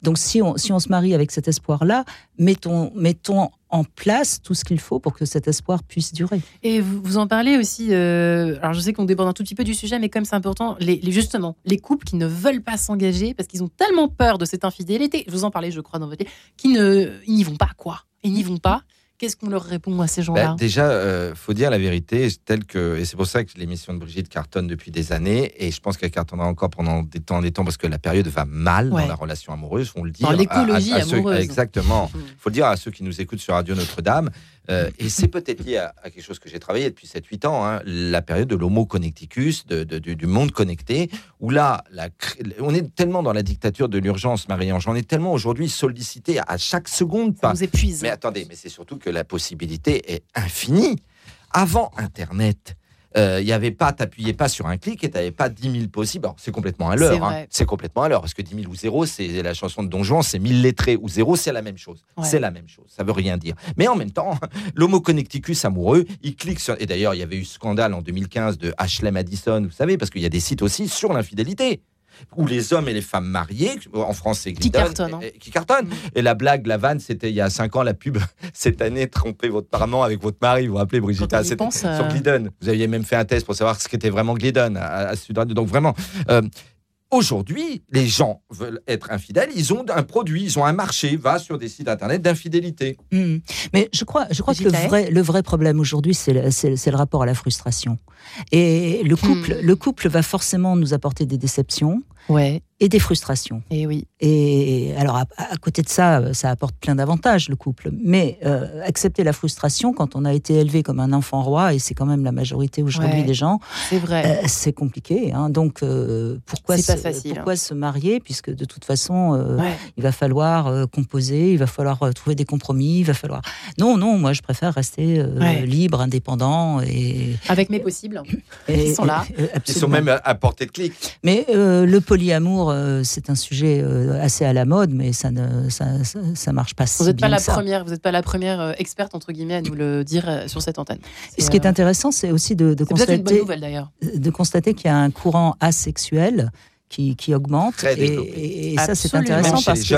Donc si on, si on se marie avec cet espoir-là, mettons, mettons en place tout ce qu'il faut pour que cet espoir puisse durer. Et vous, vous en parlez aussi, euh, alors je sais qu'on déborde un tout petit peu du sujet, mais comme c'est important, les, justement, les couples qui ne veulent pas s'engager parce qu'ils ont tellement peur de cette infidélité, je vous en parlais je crois dans votre livre, qui n'y vont pas quoi, ils n'y vont pas. Qu'est-ce qu'on leur répond à ces gens-là bah, Déjà, il euh, faut dire la vérité, telle que, et c'est pour ça que l'émission de Brigitte cartonne depuis des années, et je pense qu'elle cartonnera encore pendant des temps, des temps, parce que la période va mal dans la relation amoureuse, on le dit. Dans l'écologie amoureuse. exactement. Il *laughs* faut le dire à ceux qui nous écoutent sur Radio Notre-Dame. Euh, et c'est peut-être lié à, quelque chose que j'ai travaillé depuis 7-8 ans, hein, la période de l'homo connecticus, de, du, monde connecté, où là, la, on est tellement dans la dictature de l'urgence, Marie-Ange, on est tellement aujourd'hui sollicité à chaque seconde. Ça épuise. Mais attendez, mais c'est surtout que la possibilité est infinie. Avant Internet, il euh, n'y avait pas, t'appuyais pas sur un clic et t'avais pas 10 000 possibles. C'est complètement à l'heure. Hein. C'est complètement à l'heure. Parce que 10 000 ou 0, c'est la chanson de Don Juan, c'est 1000 lettrés ou 0, c'est la même chose. C'est la même chose. Ça veut rien dire. Mais en même temps, *laughs* l'homo connecticus amoureux, il clique sur. Et d'ailleurs, il y avait eu scandale en 2015 de Ashley Madison, vous savez, parce qu'il y a des sites aussi sur l'infidélité où les hommes et les femmes mariés, en France c'est qui cartonnent, hein. qui cartonne. Mm. Et la blague, la vanne, c'était il y a 5 ans la pub *laughs* cette année, tromper votre parent avec votre mari. Vous vous rappelez Brigitte pense, sur euh, Glidden. Vous aviez même fait un test pour savoir ce qu'était vraiment Glidden à, à, Donc vraiment. Euh, Aujourd'hui, les gens veulent être infidèles, ils ont un produit, ils ont un marché, va sur des sites internet d'infidélité. Mm. Mais je crois, je crois que le vrai, le vrai problème aujourd'hui, c'est le, le, rapport à la frustration. Et le couple, mm. le couple va forcément nous apporter des déceptions. Ouais et des frustrations. Et oui. Et alors, à, côté de ça, ça apporte plein d'avantages, le couple. Mais euh, accepter la frustration quand on a été élevé comme un enfant roi, et c'est quand même la majorité aujourd'hui des gens, c'est vrai. Euh, c'est compliqué. Hein. Donc, euh, pourquoi, se, pourquoi hein. se marier Puisque de toute façon, il va falloir composer, il va falloir trouver des compromis, il va falloir. Non, non, moi, je préfère rester libre, indépendant. Et... Avec mes possibles. Ils sont là. Ils sont même à portée de clic. Mais le polyamour, euh, c'est un sujet euh, assez à la mode, mais ça ne ça, ça, marche pas vous si pas la première, Vous n'êtes pas la première euh, experte entre guillemets à nous le dire sur cette antenne. Ce qui est intéressant, c'est aussi de, de constater, de constater qu'il y a un courant asexuel qui, qui, augmente. Et, ça, c'est intéressant parce que.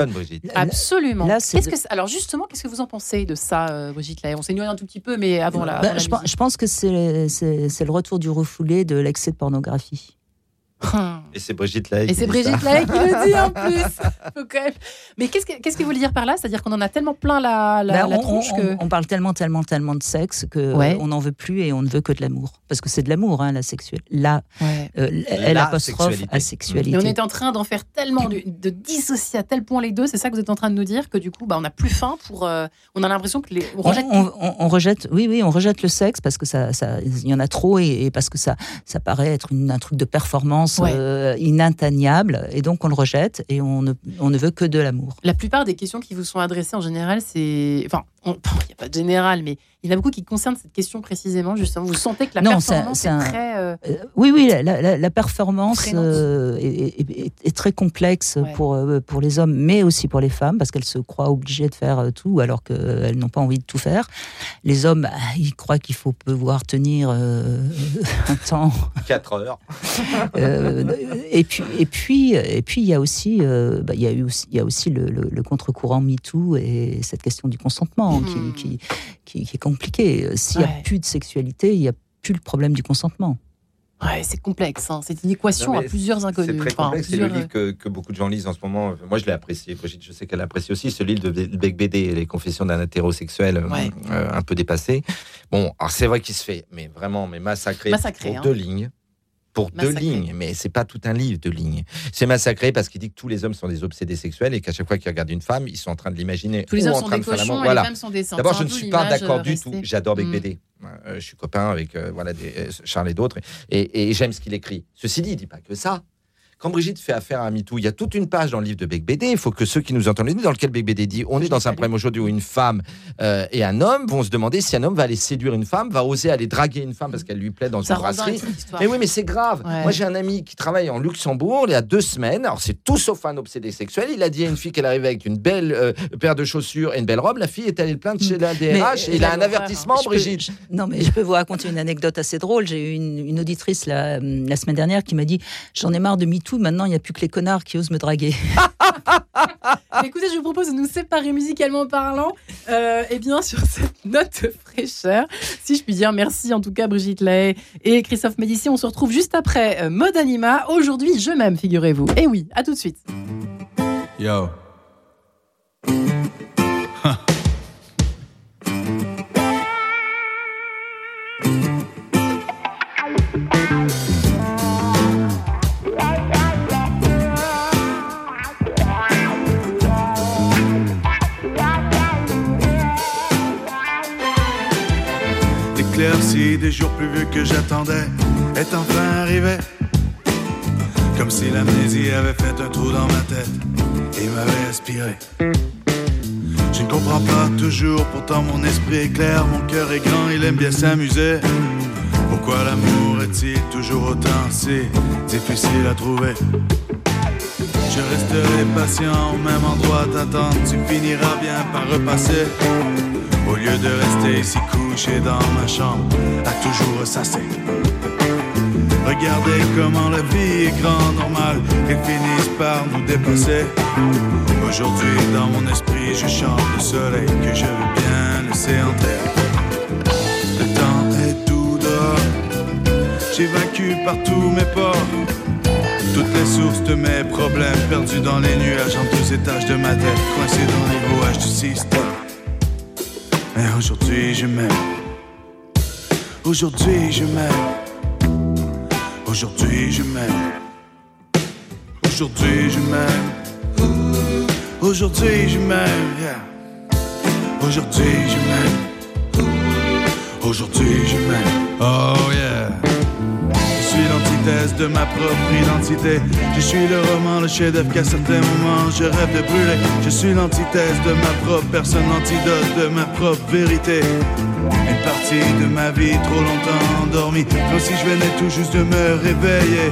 Absolument. Là, que, alors, justement, qu'est-ce que vous en pensez de ça, Brigitte là On s'est un tout petit peu, mais avant la. Ben, je, je, pense que c'est le retour du refoulé de l'excès de pornographie. Et c'est Brigitte Lahaye. Et c'est Brigitte Lahaye qui le dit en *laughs* plus. Mais qu'est-ce que qu'est-ce qu'il veut dire par là? C'est-à-dire qu'on en a tellement plein la, la, ben, tronche on, que on parle tellement tellement tellement de sexe que on n'en veut plus et on ne veut que de l'amour parce que c'est de l'amour hein, la sexuelle. La, euh, elle apostrophe à sexualité. Et on est en train d'en faire tellement de, dissocier à tel point les deux. C'est ça que vous êtes en train de nous dire que du coup, bah, on n'a plus faim pour. Euh, on a l'impression que les on rejette. On, rejette. Oui, oui, on rejette le sexe parce que ça, y en a trop et, parce que ça, ça paraît être une, un truc de performance. Euh, inatteignable et donc on le rejette et on ne, on ne veut que de l'amour. La plupart des questions qui vous sont adressées en général, c'est. Enfin, il *laughs* n'y a pas de général, mais il y en a beaucoup qui concernent cette question précisément, justement. Vous sentez que la performance est, très. Euh, euh, oui, oui, la, performance euh, est, très complexe pour, pour les hommes, mais aussi pour les femmes, parce qu'elles se croient obligées de faire tout alors qu'elles n'ont pas envie de tout faire. Les hommes, bah, ils croient qu'il faut pouvoir tenir *laughs* un temps. 4 heures. *laughs* et puis, et puis, et puis, il y a aussi, bah, il y a eu aussi, il y a aussi le, le contre-courant MeToo et cette question du consentement Hmm. qui, qui, est compliqué. S'il n'y a plus de sexualité, il n'y a plus le problème du consentement. Ouais, c'est complexe. Hein. C'est une équation à plusieurs inconnus. C'est très complexe. C'est le livre que, beaucoup de gens lisent en ce moment. Moi, je l'ai apprécié. Brigitte, je sais qu'elle apprécie aussi ce livre de Beck BD, Les confessions d'un hétérosexuel euh, un peu dépassé. Bon, alors c'est vrai qu'il se fait, mais vraiment, mais massacré, massacré pour hein. deux lignes pour deux lignes, mais c'est pas tout un livre de lignes. C'est massacré parce qu'il dit que tous les hommes sont des obsédés sexuels et qu'à chaque fois qu'ils regardent une femme, ils sont en train de l'imaginer. Tous les hommes sont des cochons et les femmes sont des D'abord, je ne suis pas d'accord du tout. J'adore Beck mm. BD. Euh, je suis copain avec euh, voilà des, euh, Charles et d'autres et, et j'aime ce qu'il écrit. Ceci dit, il dit pas que ça. Quand Brigitte fait affaire à MeToo, il y a toute une page dans le livre de Beck BD. Il faut que ceux qui nous entendent, dans lequel Beck BD dit on est dans un problème aujourd'hui où une femme euh, et un homme vont se demander si un homme va aller séduire une femme, va oser aller draguer une femme parce qu'elle lui plaît dans une brasserie. Mais oui, mais c'est grave. Moi, j'ai un ami qui travaille en Luxembourg il y a deux semaines. Alors, c'est tout sauf un obsédé sexuel. Il a dit à une fille qu'elle arrivait avec une belle euh, paire de chaussures et une belle robe. La fille est allée le plaindre chez la DRH et il a un avertissement, Brigitte. non, mais je peux vous raconter une anecdote assez drôle. J'ai eu une, auditrice la, la semaine dernière qui m'a dit J'en ai marre de MeToo, maintenant il n'y a plus que les connard qui ose me draguer. *laughs* Écoutez, je vous propose de nous séparer musicalement parlant. Euh, et bien, sur cette note fraîcheur, si je puis dire, merci en tout cas Brigitte Lay et Christophe Médici. On se retrouve juste après euh, Mode Anima. Aujourd'hui, je m'aime, figurez-vous. Et oui, à tout de suite. Yo. Des jours plus vieux que j'attendais est enfin arrivé. Comme si l'amnésie avait fait un trou dans ma tête et m'avait aspiré. Je ne comprends pas toujours, pourtant mon esprit est clair, mon cœur est grand, il aime bien s'amuser. Pourquoi l'amour est-il toujours autant si difficile à trouver? Je resterai patient au même endroit t'attendre, tu finiras bien par repasser. Au lieu de rester ici couché dans ma chambre, à toujours ressasser. Regardez comment la vie est grande, normal qu'elle finisse par nous dépasser. Aujourd'hui, dans mon esprit, je chante le soleil que je veux bien laisser entrer. Le temps est tout dehors, j'ai vaincu par tous mes ports. Toutes les sources de mes problèmes perdus dans les nuages en deux étages de ma tête, coincés dans les rouages du système. Mais aujourd'hui je m'aime. Aujourd'hui je m'aime. Aujourd'hui je m'aime. Aujourd'hui je m'aime. Aujourd'hui je m'aime. Aujourd'hui je m'aime. Aujourd'hui je m'aime. Oh yeah de ma propre identité. Je suis le roman, le chef-d'œuvre qu'à certains moments je rêve de brûler. Je suis l'antithèse de ma propre personne, l'antidote de ma propre vérité. Une partie de ma vie trop longtemps endormie, comme si je venais tout juste de me réveiller.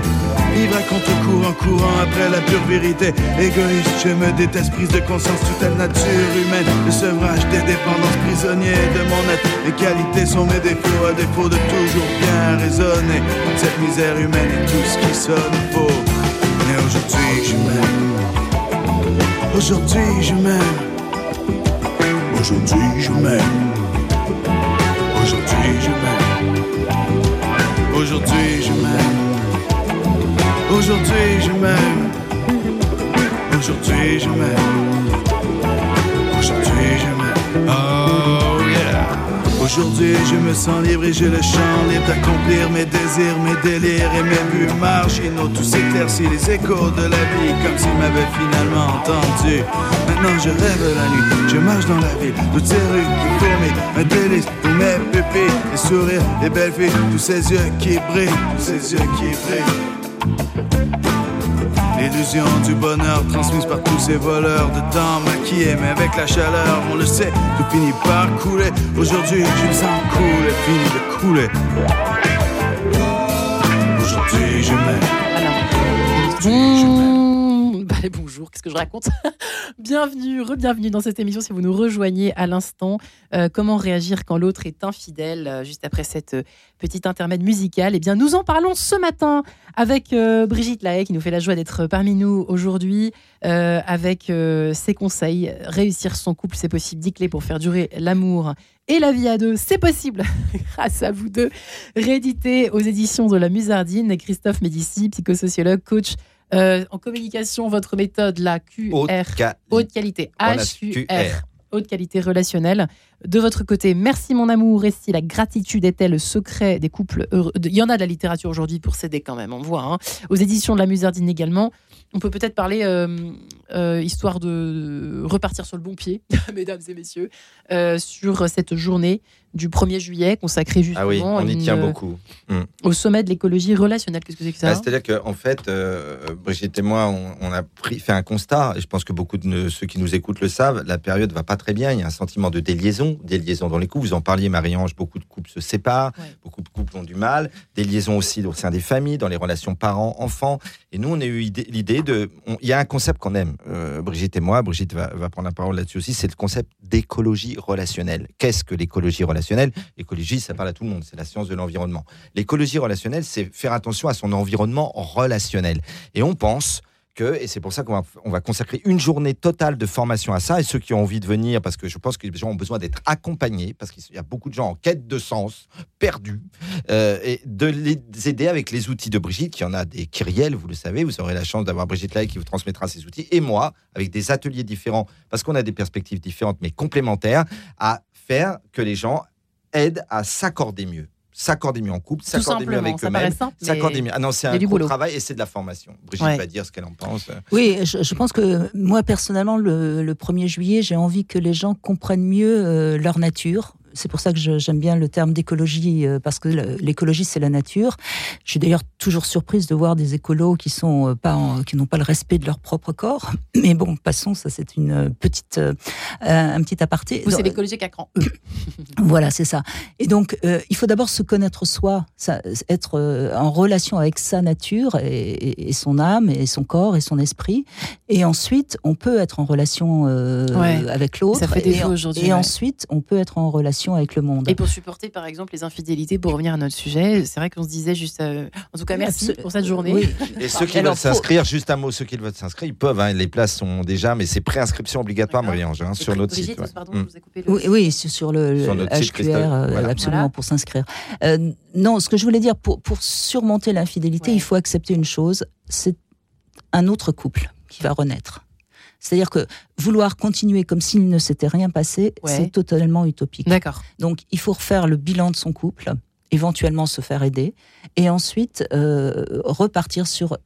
Vivre à contre-courant, courant après la pure vérité. Égoïste, je me déteste, prise de conscience, toute la nature humaine. Le sevrage des dépendances, prisonnier de mon être. Mes qualités sont mes défauts, à défaut de toujours bien raisonner. Cette misère humaine et tout ce qui sonne faux. Mais aujourd'hui, je m'aime. Aujourd'hui, je m'aime. Aujourd'hui, je m'aime. Aujourd'hui, je m'aime. Aujourd'hui, je m'aime. Aujourd'hui je m'aime. Aujourd'hui je m'aime. Aujourd'hui je m'aime. Oh yeah. Aujourd'hui je me sens libre et j'ai le champ libre d'accomplir mes désirs, mes délires et mes buts marginaux. Tout s'éclaircit les échos de la vie comme s'ils m'avaient finalement entendu. Maintenant je rêve la nuit, je marche dans la ville, toutes ces rues qui fourmillent, un délice, tous mes pupilles, les sourires, les belles filles, tous ces yeux qui brillent, tous ces yeux qui brillent. L'illusion du bonheur transmise par tous ces voleurs de temps maquillés, mais avec la chaleur, on le sait, tout finit par couler. Aujourd'hui, je me sens cool et fini de couler. Aujourd'hui, je m'aime. Aujourd'hui, je m'aime. Bonjour, qu'est-ce que je raconte *laughs* Bienvenue, re-bienvenue dans cette émission si vous nous rejoignez à l'instant. Euh, comment réagir quand l'autre est infidèle euh, Juste après cette euh, petite intermède musicale, eh bien, nous en parlons ce matin avec Brigitte Lahaye qui nous fait la joie d'être parmi nous aujourd'hui avec ses conseils. Réussir son couple, c'est possible. 10 clés pour faire durer l'amour et la vie à deux, c'est possible *laughs* grâce à vous deux. Réédité aux éditions de la Musardine, Christophe Médici, psychosociologue, coach euh, en communication, votre méthode, la QR, haute, qualité, HQR, haute qualité relationnelle. De votre côté, merci mon amour. Et si la gratitude était le secret des couples heureux Il y en a de la littérature aujourd'hui pour s'aider quand même, on voit. Hein. Aux éditions de la Musardine également. On peut peut-être parler, euh, euh, histoire de repartir sur le bon pied, *laughs* mesdames et messieurs, euh, sur cette journée du 1er juillet consacrée justement ah oui, on y tient beaucoup. Mm. au sommet de l'écologie relationnelle. Qu'est-ce que c'est que ça bah, C'est-à-dire qu'en fait, Brigitte et moi, on, a pris, fait un constat, et je pense que beaucoup de ceux qui nous écoutent le savent, la période va pas très bien, il y a un sentiment de déliaison, des liaisons dans les couples, vous en parliez Marie-Ange, beaucoup de couples se séparent, beaucoup de couples ont du mal, des liaisons aussi au sein des familles, dans les relations parents-enfants, et nous on a eu l'idée il y a un concept qu'on aime, euh, Brigitte et moi. Brigitte va, prendre la parole là-dessus aussi. C'est le concept d'écologie relationnelle. Qu'est-ce que l'écologie relationnelle? L'écologie, ça parle à tout le monde. C'est la science de l'environnement. L'écologie relationnelle, c'est faire attention à son environnement relationnel. Et on pense et c'est pour ça qu'on va, on va consacrer une journée totale de formation à ça, et ceux qui ont envie de venir, parce que je pense que les gens ont besoin d'être accompagnés, parce qu'il y a beaucoup de gens en quête de sens, perdus, euh, et de les aider avec les outils de Brigitte, qui en a des kyriels, vous le savez, vous aurez la chance d'avoir Brigitte là qui vous transmettra ces outils, et moi, avec des ateliers différents, parce qu'on a des perspectives différentes, mais complémentaires, à faire que les gens aident à s'accorder mieux s'accorder mieux en couple, s'accorder mieux avec eux-mêmes, s'accorder mieux. Ah non, c'est un gros travail et c'est de la formation. Brigitte va dire ce qu'elle en pense. Oui, je, pense que moi personnellement, le, le 1er juillet, j'ai envie que les gens comprennent mieux euh, leur nature, c'est pour ça que j'aime bien le terme d'écologie, euh, parce que l'écologie, c'est la nature. Je suis d'ailleurs toujours surprise de voir des écolos qui sont euh, pas qui n'ont pas le respect de leur propre corps. *laughs* Mais bon, passons, ça c'est une euh, petite, un petit aparté. Vous, c'est l'écologie cran. *laughs* voilà, c'est ça. Et donc, il faut d'abord se connaître soi, ça, être en relation avec sa nature et, son âme et son corps et son esprit. Et ensuite, on peut être en relation avec l'autre. Ça fait et, aujourd'hui. Et ensuite, on peut être en relation avec le monde. Et pour supporter, par exemple, les infidélités, pour revenir à notre sujet, c'est vrai qu'on se disait juste. Euh, en tout cas, merci pour cette journée. Et ceux qui veulent s'inscrire, juste un mot, ceux qui veulent s'inscrire, ils peuvent. Hein, les places sont déjà, mais c'est préinscription obligatoire, Marie-Ange, hein, sur notre site. Pardon, vous ai coupé le... oui, oui, sur le, HQR, euh, absolument, pour s'inscrire. Euh, non, ce que je voulais dire, pour, pour surmonter l'infidélité, il faut accepter une chose c'est un autre couple qui va renaître. C'est-à-dire que vouloir continuer comme s'il ne s'était rien passé, c'est totalement utopique. D'accord. Donc il faut refaire le bilan de son couple, éventuellement se faire aider, et ensuite euh, repartir sur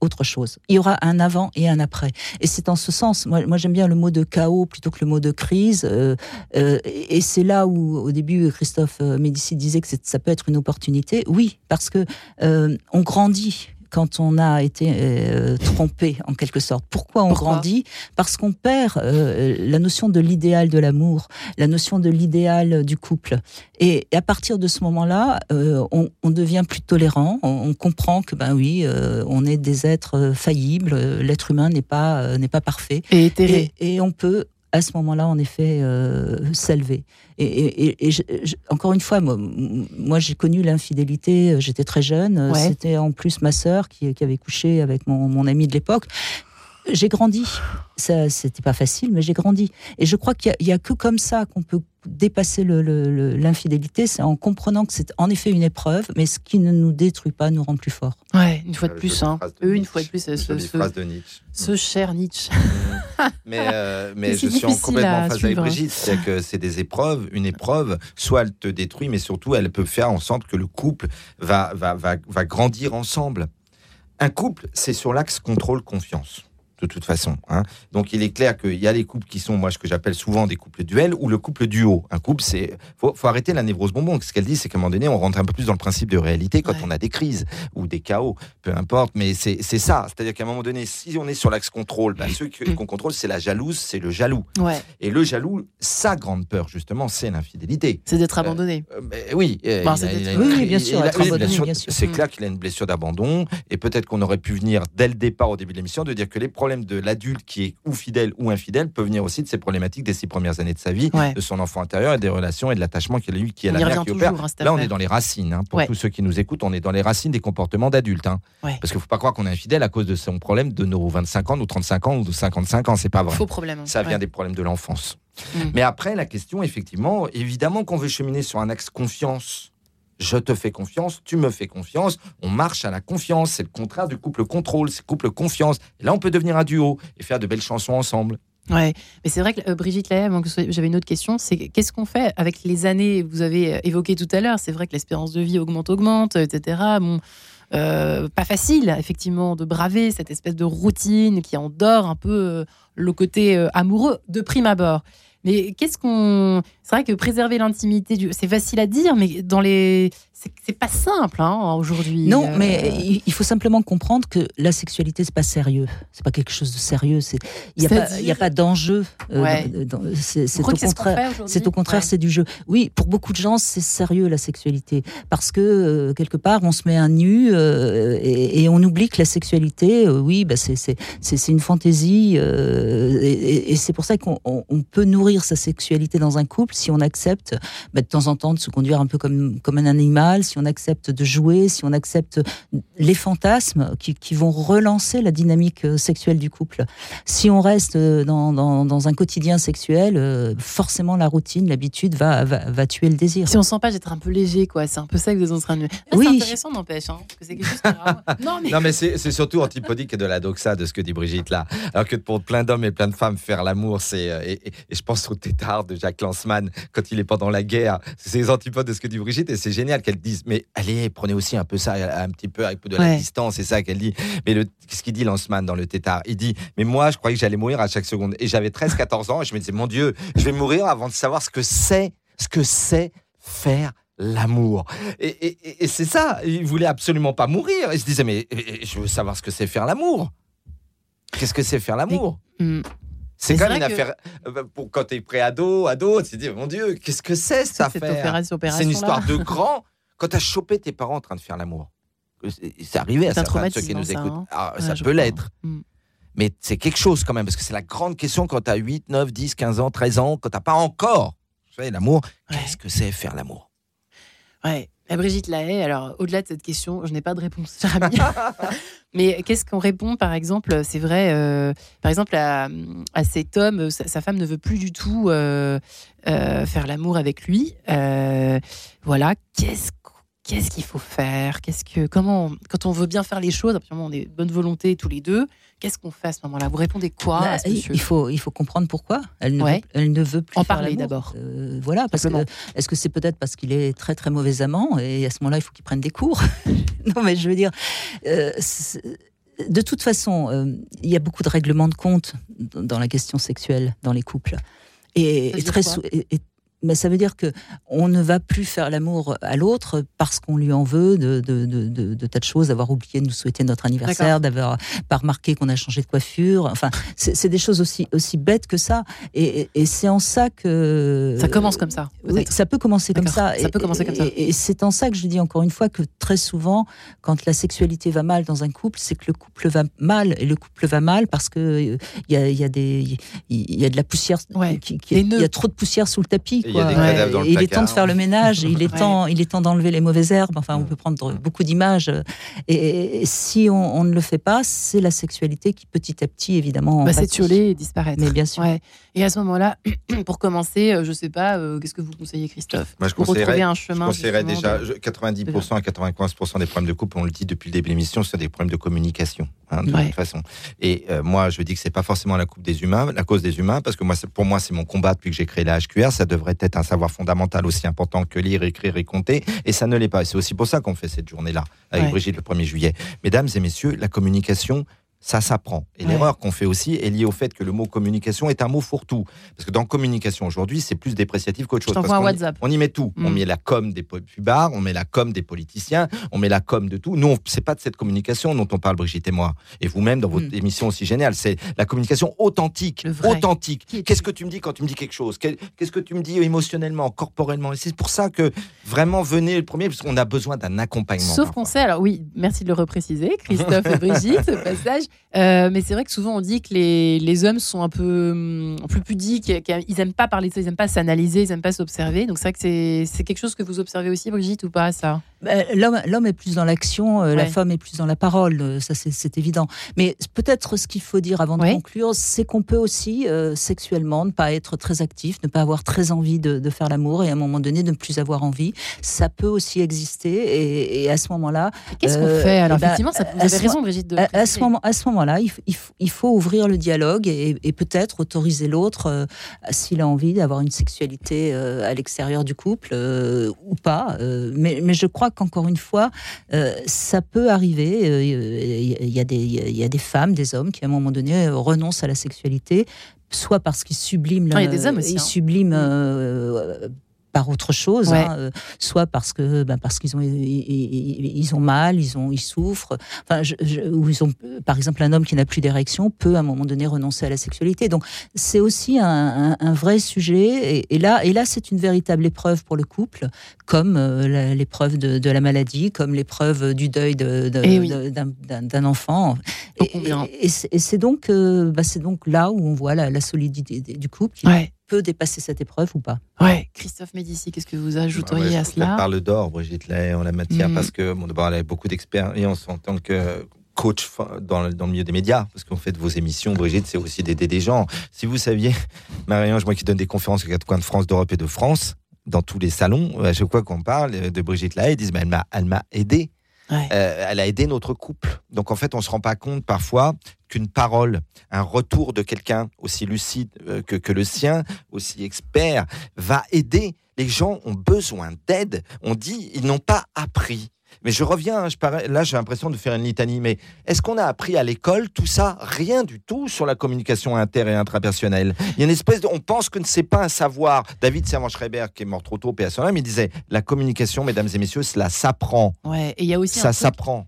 autre chose. Il y aura un avant et un après. Et c'est en ce sens, moi, moi j'aime bien le mot de chaos plutôt que le mot de crise. Euh, euh, et c'est là où, au début, Christophe Médici disait que ça peut être une opportunité. Oui, parce que on grandit quand on a été euh, trompé en quelque sorte. Pourquoi on grandit? Parce qu'on perd euh, la notion de l'idéal de l'amour, la notion de l'idéal du couple. Et, à partir de ce moment-là, euh, on, devient plus tolérant. On, comprend que ben oui, on est des êtres faillibles. L'être humain n'est pas n'est pas parfait. Et, et on peut à ce moment-là, en effet, euh, s'élever. Et, encore une fois, moi, j'ai connu l'infidélité, euh, j'étais très jeune. C'était en plus ma sœur qui, avait couché avec mon, mon ami de l'époque j'ai grandi. Ça, c'était pas facile, mais j'ai grandi. Et je crois qu'il y, a que comme ça qu'on peut dépasser l'infidélité, c'est en comprenant que c'est en effet une épreuve, mais ce qui ne nous détruit pas nous rend plus forts. Ouais, une fois de plus, hein. une fois de plus, ce, ce, de Nietzsche. ce cher Nietzsche. mais euh, *laughs* mais je suis complètement en phase avec Brigitte, c'est que c'est des épreuves. Une épreuve, soit elle te détruit, mais surtout elle peut faire en sorte que le couple va, va, va, va grandir ensemble. Un couple, c'est sur l'axe contrôle-confiance de toute façon. Hein. Donc il est clair qu'il y a les couples qui sont, moi, ce que j'appelle souvent des couples duels ou le couple duo. Un couple, c'est. Faut, faut arrêter la névrose bonbon. Ce qu'elle dit, c'est qu'à un moment donné, on rentre un peu plus dans le principe de réalité quand on a des crises ou des chaos, peu importe. Mais c'est ça. C'est-à-dire qu'à un moment donné, si on est sur l'axe contrôle, ben, ceux mm. qu'on contrôle, c'est la jalouse, c'est le jaloux. Ouais. Et le jaloux, sa grande peur, justement, c'est l'infidélité. C'est d'être abandonné. Euh, oui. oui, bien sûr. C'est clair qu'il a une blessure d'abandon. Et peut-être qu'on aurait pu venir dès le départ, au début de l'émission, de dire que les problèmes problème de l'adulte qui est ou fidèle ou infidèle peut venir aussi de ces problématiques des six premières années de sa vie, de son enfant intérieur et des relations et de l'attachement qu'il a eu, qui est la mère qui opère. Hein, Là, on est dans les racines. Hein. Pour tous ceux qui nous écoutent, on est dans les racines des comportements d'adultes. Hein. Parce qu'il ne faut pas croire qu'on est infidèle à cause de son problème de nos 25 ans, nos 35 ans ou de 55 ans. C'est pas vrai. Faux problème. Ça vient des problèmes de l'enfance. Mm. Mais après, la question, effectivement, évidemment qu'on veut cheminer sur un axe confiance je te fais confiance, tu me fais confiance, on marche à la confiance. C'est le contraire du couple contrôle, c'est couple confiance. Et là, on peut devenir un duo et faire de belles chansons ensemble. Ouais, mais c'est vrai que euh, Brigitte Lahaye, j'avais une autre question, c'est qu'est-ce qu'on fait avec les années Vous avez euh, évoqué tout à l'heure, c'est vrai que l'espérance de vie augmente, augmente, etc. Bon, euh, pas facile, effectivement, de braver cette espèce de routine qui endort un peu le côté amoureux de prime abord. Mais qu'est-ce qu'on. C'est vrai que préserver l'intimité, du... c'est facile à dire, mais dans les c'est pas simple hein, aujourd'hui. Non, euh, mais il faut simplement comprendre que la sexualité c'est pas sérieux, c'est pas quelque chose de sérieux. C'est il y a pas il a pas d'enjeu. Euh, c'est au contraire, c'est au contraire c'est du jeu. Oui, pour beaucoup de gens c'est sérieux la sexualité parce que euh, quelque part on se met un nu et, on oublie que la sexualité, oui, bah c'est c'est une fantaisie et, c'est pour ça qu'on peut nourrir sa sexualité dans un couple si on accepte bah, de temps en temps de se conduire un peu comme comme un animal si on accepte de jouer, si on accepte les fantasmes qui, vont relancer la dynamique euh, sexuelle du couple. Si on reste euh, dans, un quotidien sexuel, euh, forcément la routine, l'habitude va, va, tuer le désir. Si on sent pas d'être un peu léger, quoi, c'est un peu ça que vous êtes en train de. oui. C'est intéressant, n'empêche, hein, *laughs* Non, mais, non, mais c'est surtout antipodique de la doxa de ce que dit Brigitte là. Alors que pour plein d'hommes et plein de femmes, faire l'amour, c'est. Et, je pense au tétard de Jacques Lanzmann quand il est pendant la guerre. C'est les antipodes de ce que dit Brigitte et c'est génial qu'elle disent mais allez, prenez aussi un peu ça, un petit peu avec peu de la distance, c'est ça qu'elle dit. Mais qu'est-ce qu'il dit Lanceman dans le tétard? Il dit, mais moi, je croyais que j'allais mourir à chaque seconde. Et j'avais 13-14 ans et je me disais, mon Dieu, je vais mourir avant de savoir ce que c'est, ce que c'est faire l'amour. Et, c'est ça, il voulait absolument pas mourir. Il se disait, mais je veux savoir ce que c'est faire l'amour. Qu'est-ce que c'est faire l'amour? Hmm. C'est quand même une affaire. Euh, pour, quand tu es pré-ado, ado, tu te dis, mon Dieu, qu'est-ce que c'est cette affaire? C'est une histoire de *laughs* grand. Quand tu as chopé tes parents en train de faire l'amour, c'est arrivé à certains de ceux qui nous écoutent. Hein. Ah, ça peut l'être. Mm. Mais c'est quelque chose quand même, parce que c'est la grande question quand tu as 8, 9, 10, 15 ans, 13 ans, quand tu n'as pas encore fait l'amour. Qu'est-ce que c'est faire l'amour? Ouais. La Brigitte Lahaye, alors au-delà de cette question, je n'ai pas de réponse, *laughs* Mais qu'est-ce qu'on répond, par exemple C'est vrai, euh, par exemple, à, cet homme, sa, femme ne veut plus du tout euh, euh, faire l'amour avec lui. voilà, qu'est-ce qu'est-ce qu'il faut faire Qu'est-ce que comment quand on veut bien faire les choses, on est bonne volonté tous les deux. Qu'est-ce qu'on fait à ce moment-là? Vous répondez quoi bah, Il faut il faut comprendre pourquoi elle ne, veut, elle ne veut plus en parler d'abord. Euh, voilà, parce que est-ce que c'est peut-être parce qu'il est très très mauvais amant et à ce moment-là il faut qu'il prenne des cours? *laughs* Non, mais je veux dire. Euh, de toute façon, euh, il y a beaucoup de règlements de compte dans la question sexuelle dans les couples. Et, très, et, mais ça veut dire que on ne va plus faire l'amour à l'autre parce qu'on lui en veut de, de, de, de, tas de choses, d'avoir oublié de nous souhaiter notre anniversaire, d'avoir pas remarqué qu'on a changé de coiffure. Enfin, c'est des choses aussi, aussi bêtes que ça. Et, et c'est en ça que. Ça commence comme ça. Oui, ça peut commencer comme ça. Ça peut commencer comme ça. Et, c'est en ça que je dis encore une fois que très souvent, quand la sexualité va mal dans un couple, c'est que le couple va mal. Et le couple va mal parce que il y a, y, a des, y a de la poussière. Il y a trop de poussière sous le tapis il, est temps de faire le ménage, il est temps, il est temps d'enlever les mauvaises herbes. Enfin, on peut prendre beaucoup d'images. Et, si on, ne le fait pas, c'est la sexualité qui petit à petit, évidemment, va s'étioler et disparaître. Mais bien sûr. Et à ce moment-là, *clears throat* pour commencer, euh, je sais pas, euh, qu'est-ce que vous conseillez, Christophe Moi, je pour conseillerais, un chemin. Je conseillerais déjà 90% à 95% des problèmes de couple, on le dit depuis le début de l'émission, c'est des problèmes de communication, hein, de toute façon. Et euh, moi, je dis que c'est pas forcément la coupe des humains, la cause des humains, parce que moi, pour moi, c'est mon combat depuis que j'ai créé la HQR. Ça devrait être un savoir fondamental aussi important que lire, écrire et compter. Et ça ne l'est pas. C'est aussi pour ça qu'on fait cette journée-là avec Brigitte le 1er juillet. Mesdames et messieurs, la communication, ça s'apprend. Et l'erreur qu'on fait aussi est liée au fait que le mot communication est un mot fourre-tout. Parce que dans communication aujourd'hui, c'est plus dépréciatif qu'autre chose. Parce on, WhatsApp. Y, on y met tout. On mm. met la com des pubards, on met la com des politiciens, on met la com de tout. Nous, c'est pas de cette communication dont on parle, Brigitte et moi. Et vous-même, dans votre mm. émission aussi géniale, c'est la communication authentique. Authentique. Qu'est-ce que tu me dis quand tu me dis quelque chose? Qu'est-ce que tu me dis émotionnellement, corporellement? Et c'est pour ça que vraiment, venez le premier, parce qu'on a besoin d'un accompagnement. Sauf qu'on sait, alors oui, merci de le repréciser, Christophe et Brigitte, *laughs* ce passage Euh, mais c'est vrai que souvent on dit que les, les hommes sont un peu hum, plus pudiques, qu'ils n'aiment pas parler de ça, ils n'aiment pas s'analyser, ils n'aiment pas s'observer. Donc c'est que c'est quelque chose que vous observez aussi, Brigitte, ou pas ça? L'homme est plus dans l'action, euh, la femme est plus dans la parole, euh, ça c'est évident. Mais peut-être ce qu'il faut dire avant de conclure, c'est qu'on peut aussi sexuellement ne pas être très actif, ne pas avoir très envie de, de faire l'amour et à un moment donné de ne plus avoir envie. Ça peut aussi exister et, et à ce moment-là. Qu'est-ce qu'on fait? Alors eh ben, effectivement, ça, vous avez raison, Brigitte. De à, ce moment, à ce moment-là, il, il, faut ouvrir le dialogue et, peut-être autoriser l'autre, euh, s'il a envie d'avoir une sexualité euh, à l'extérieur du couple euh, ou pas. Mais, mais, je crois qu'encore une fois, ça peut arriver. Il y, a des, il y a des femmes, des hommes qui à un moment donné renoncent à la sexualité soit parce qu'ils subliment, ah, il y a des hommes aussi, ils hein. subliment par autre chose, hein, euh, soit parce que ben parce qu'ils ont ils, ont mal, ils ont ils souffrent, enfin ou ils ont par exemple un homme qui n'a plus d'érection peut à un moment donné renoncer à la sexualité. Donc c'est aussi un, vrai sujet. Et, là et là c'est une véritable épreuve pour le couple, comme euh, l'épreuve de, la maladie, comme l'épreuve du deuil eh d'un enfant. Et, c'est donc euh, bah, c'est donc là où on voit la, solidité du couple peut dépasser cette épreuve ou pas. Ouais. Christophe Médici, qu'est-ce que vous ajouteriez à cela Je parle d'or, Brigitte Lay, en la matière, mhm. parce que bon, d'abord, elle a beaucoup d'expérience en tant que coach dans, dans, le milieu des médias, parce qu'en fait, vos émissions, Brigitte, c'est aussi d'aider des gens. Si vous saviez, *laughs* Marianne, moi qui donne des conférences aux quatre coins de France, d'Europe et de France, dans tous les salons, à chaque fois qu'on parle de Brigitte Lay, ils disent, mais elle m'a aidé. Euh, elle a aidé notre couple. Donc en fait, on se rend pas compte parfois qu'une parole, un retour de quelqu'un aussi lucide euh, que, que le sien, aussi expert, va aider. Les gens ont besoin d'aide. On dit, ils n'ont pas appris. Mais je reviens, hein, je là j'ai l'impression de faire une litanie, mais est-ce qu'on a appris à l'école tout ça? Rien du tout sur la communication inter et intrapersonnelle. Il y a une espèce de... On pense que ce n'est pas un savoir. David Servan-Schreiber, qui est mort trop tôt, PA il disait, la communication, mesdames et messieurs, cela s'apprend. Ouais, et il y a aussi Ça s'apprend.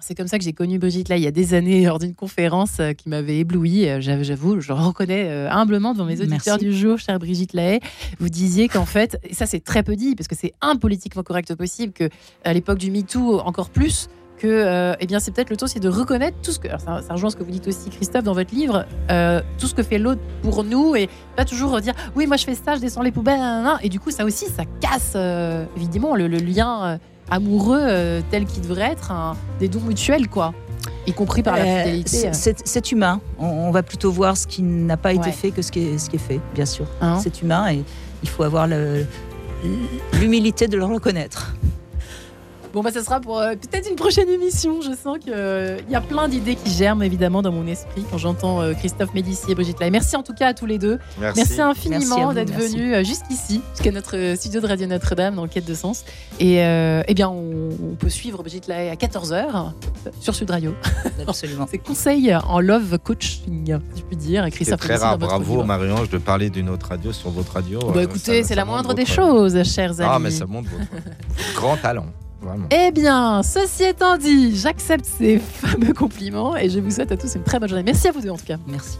C'est comme ça que j'ai connu Brigitte, là, il y a des années, lors d'une conférence euh, qui m'avait ébloui. Euh, j'avoue, je le reconnais euh, humblement devant mes auditeurs du jour, chère Brigitte Lahaye. Vous disiez qu'en fait, et ça c'est très peu dit, parce que c'est impolitiquement correct possible, que à l'époque du tout encore plus que euh, eh bien c'est peut-être le temps c'est de reconnaître tout ce que ça, rejoint ce que vous dites aussi Christophe dans votre livre euh, tout ce que fait l'autre pour nous et pas toujours dire oui moi je fais ça je descends les poubelles et du coup ça aussi ça casse euh, évidemment le, lien amoureux tel qu'il devrait être des dons mutuels quoi y compris par la fidélité. C'est humain. On, va plutôt voir ce qui n'a pas été fait que ce qui est, ce qui est fait, bien sûr. Hein c'est humain et il faut avoir l'humilité de le reconnaître. Bon, bah, ça sera pour euh, peut-être une prochaine émission. Je sens qu'il euh, y a plein d'idées qui germent évidemment dans mon esprit quand j'entends euh, Christophe Médici et Brigitte Lai. Merci en tout cas à tous les deux. Merci, infiniment d'être venus jusqu'ici, jusqu'à notre studio de Radio Notre-Dame dans Quête de Sens. Et eh bien, on, peut suivre Brigitte Lai à 14h sur Sud Radio. *laughs* Absolument. C'est conseil en love coaching, je puis dire. C'est très rare. Bravo, Marie-Ange, de parler d'une autre radio sur votre radio. Bah, écoutez, c'est la moindre des choses, chers amis. Ah, mais ça montre votre *laughs* grand talent. Eh bien, ceci étant dit, j'accepte ces *laughs* fameux compliments et je vous souhaite à tous une très bonne journée. Merci à vous deux en tout cas. Merci.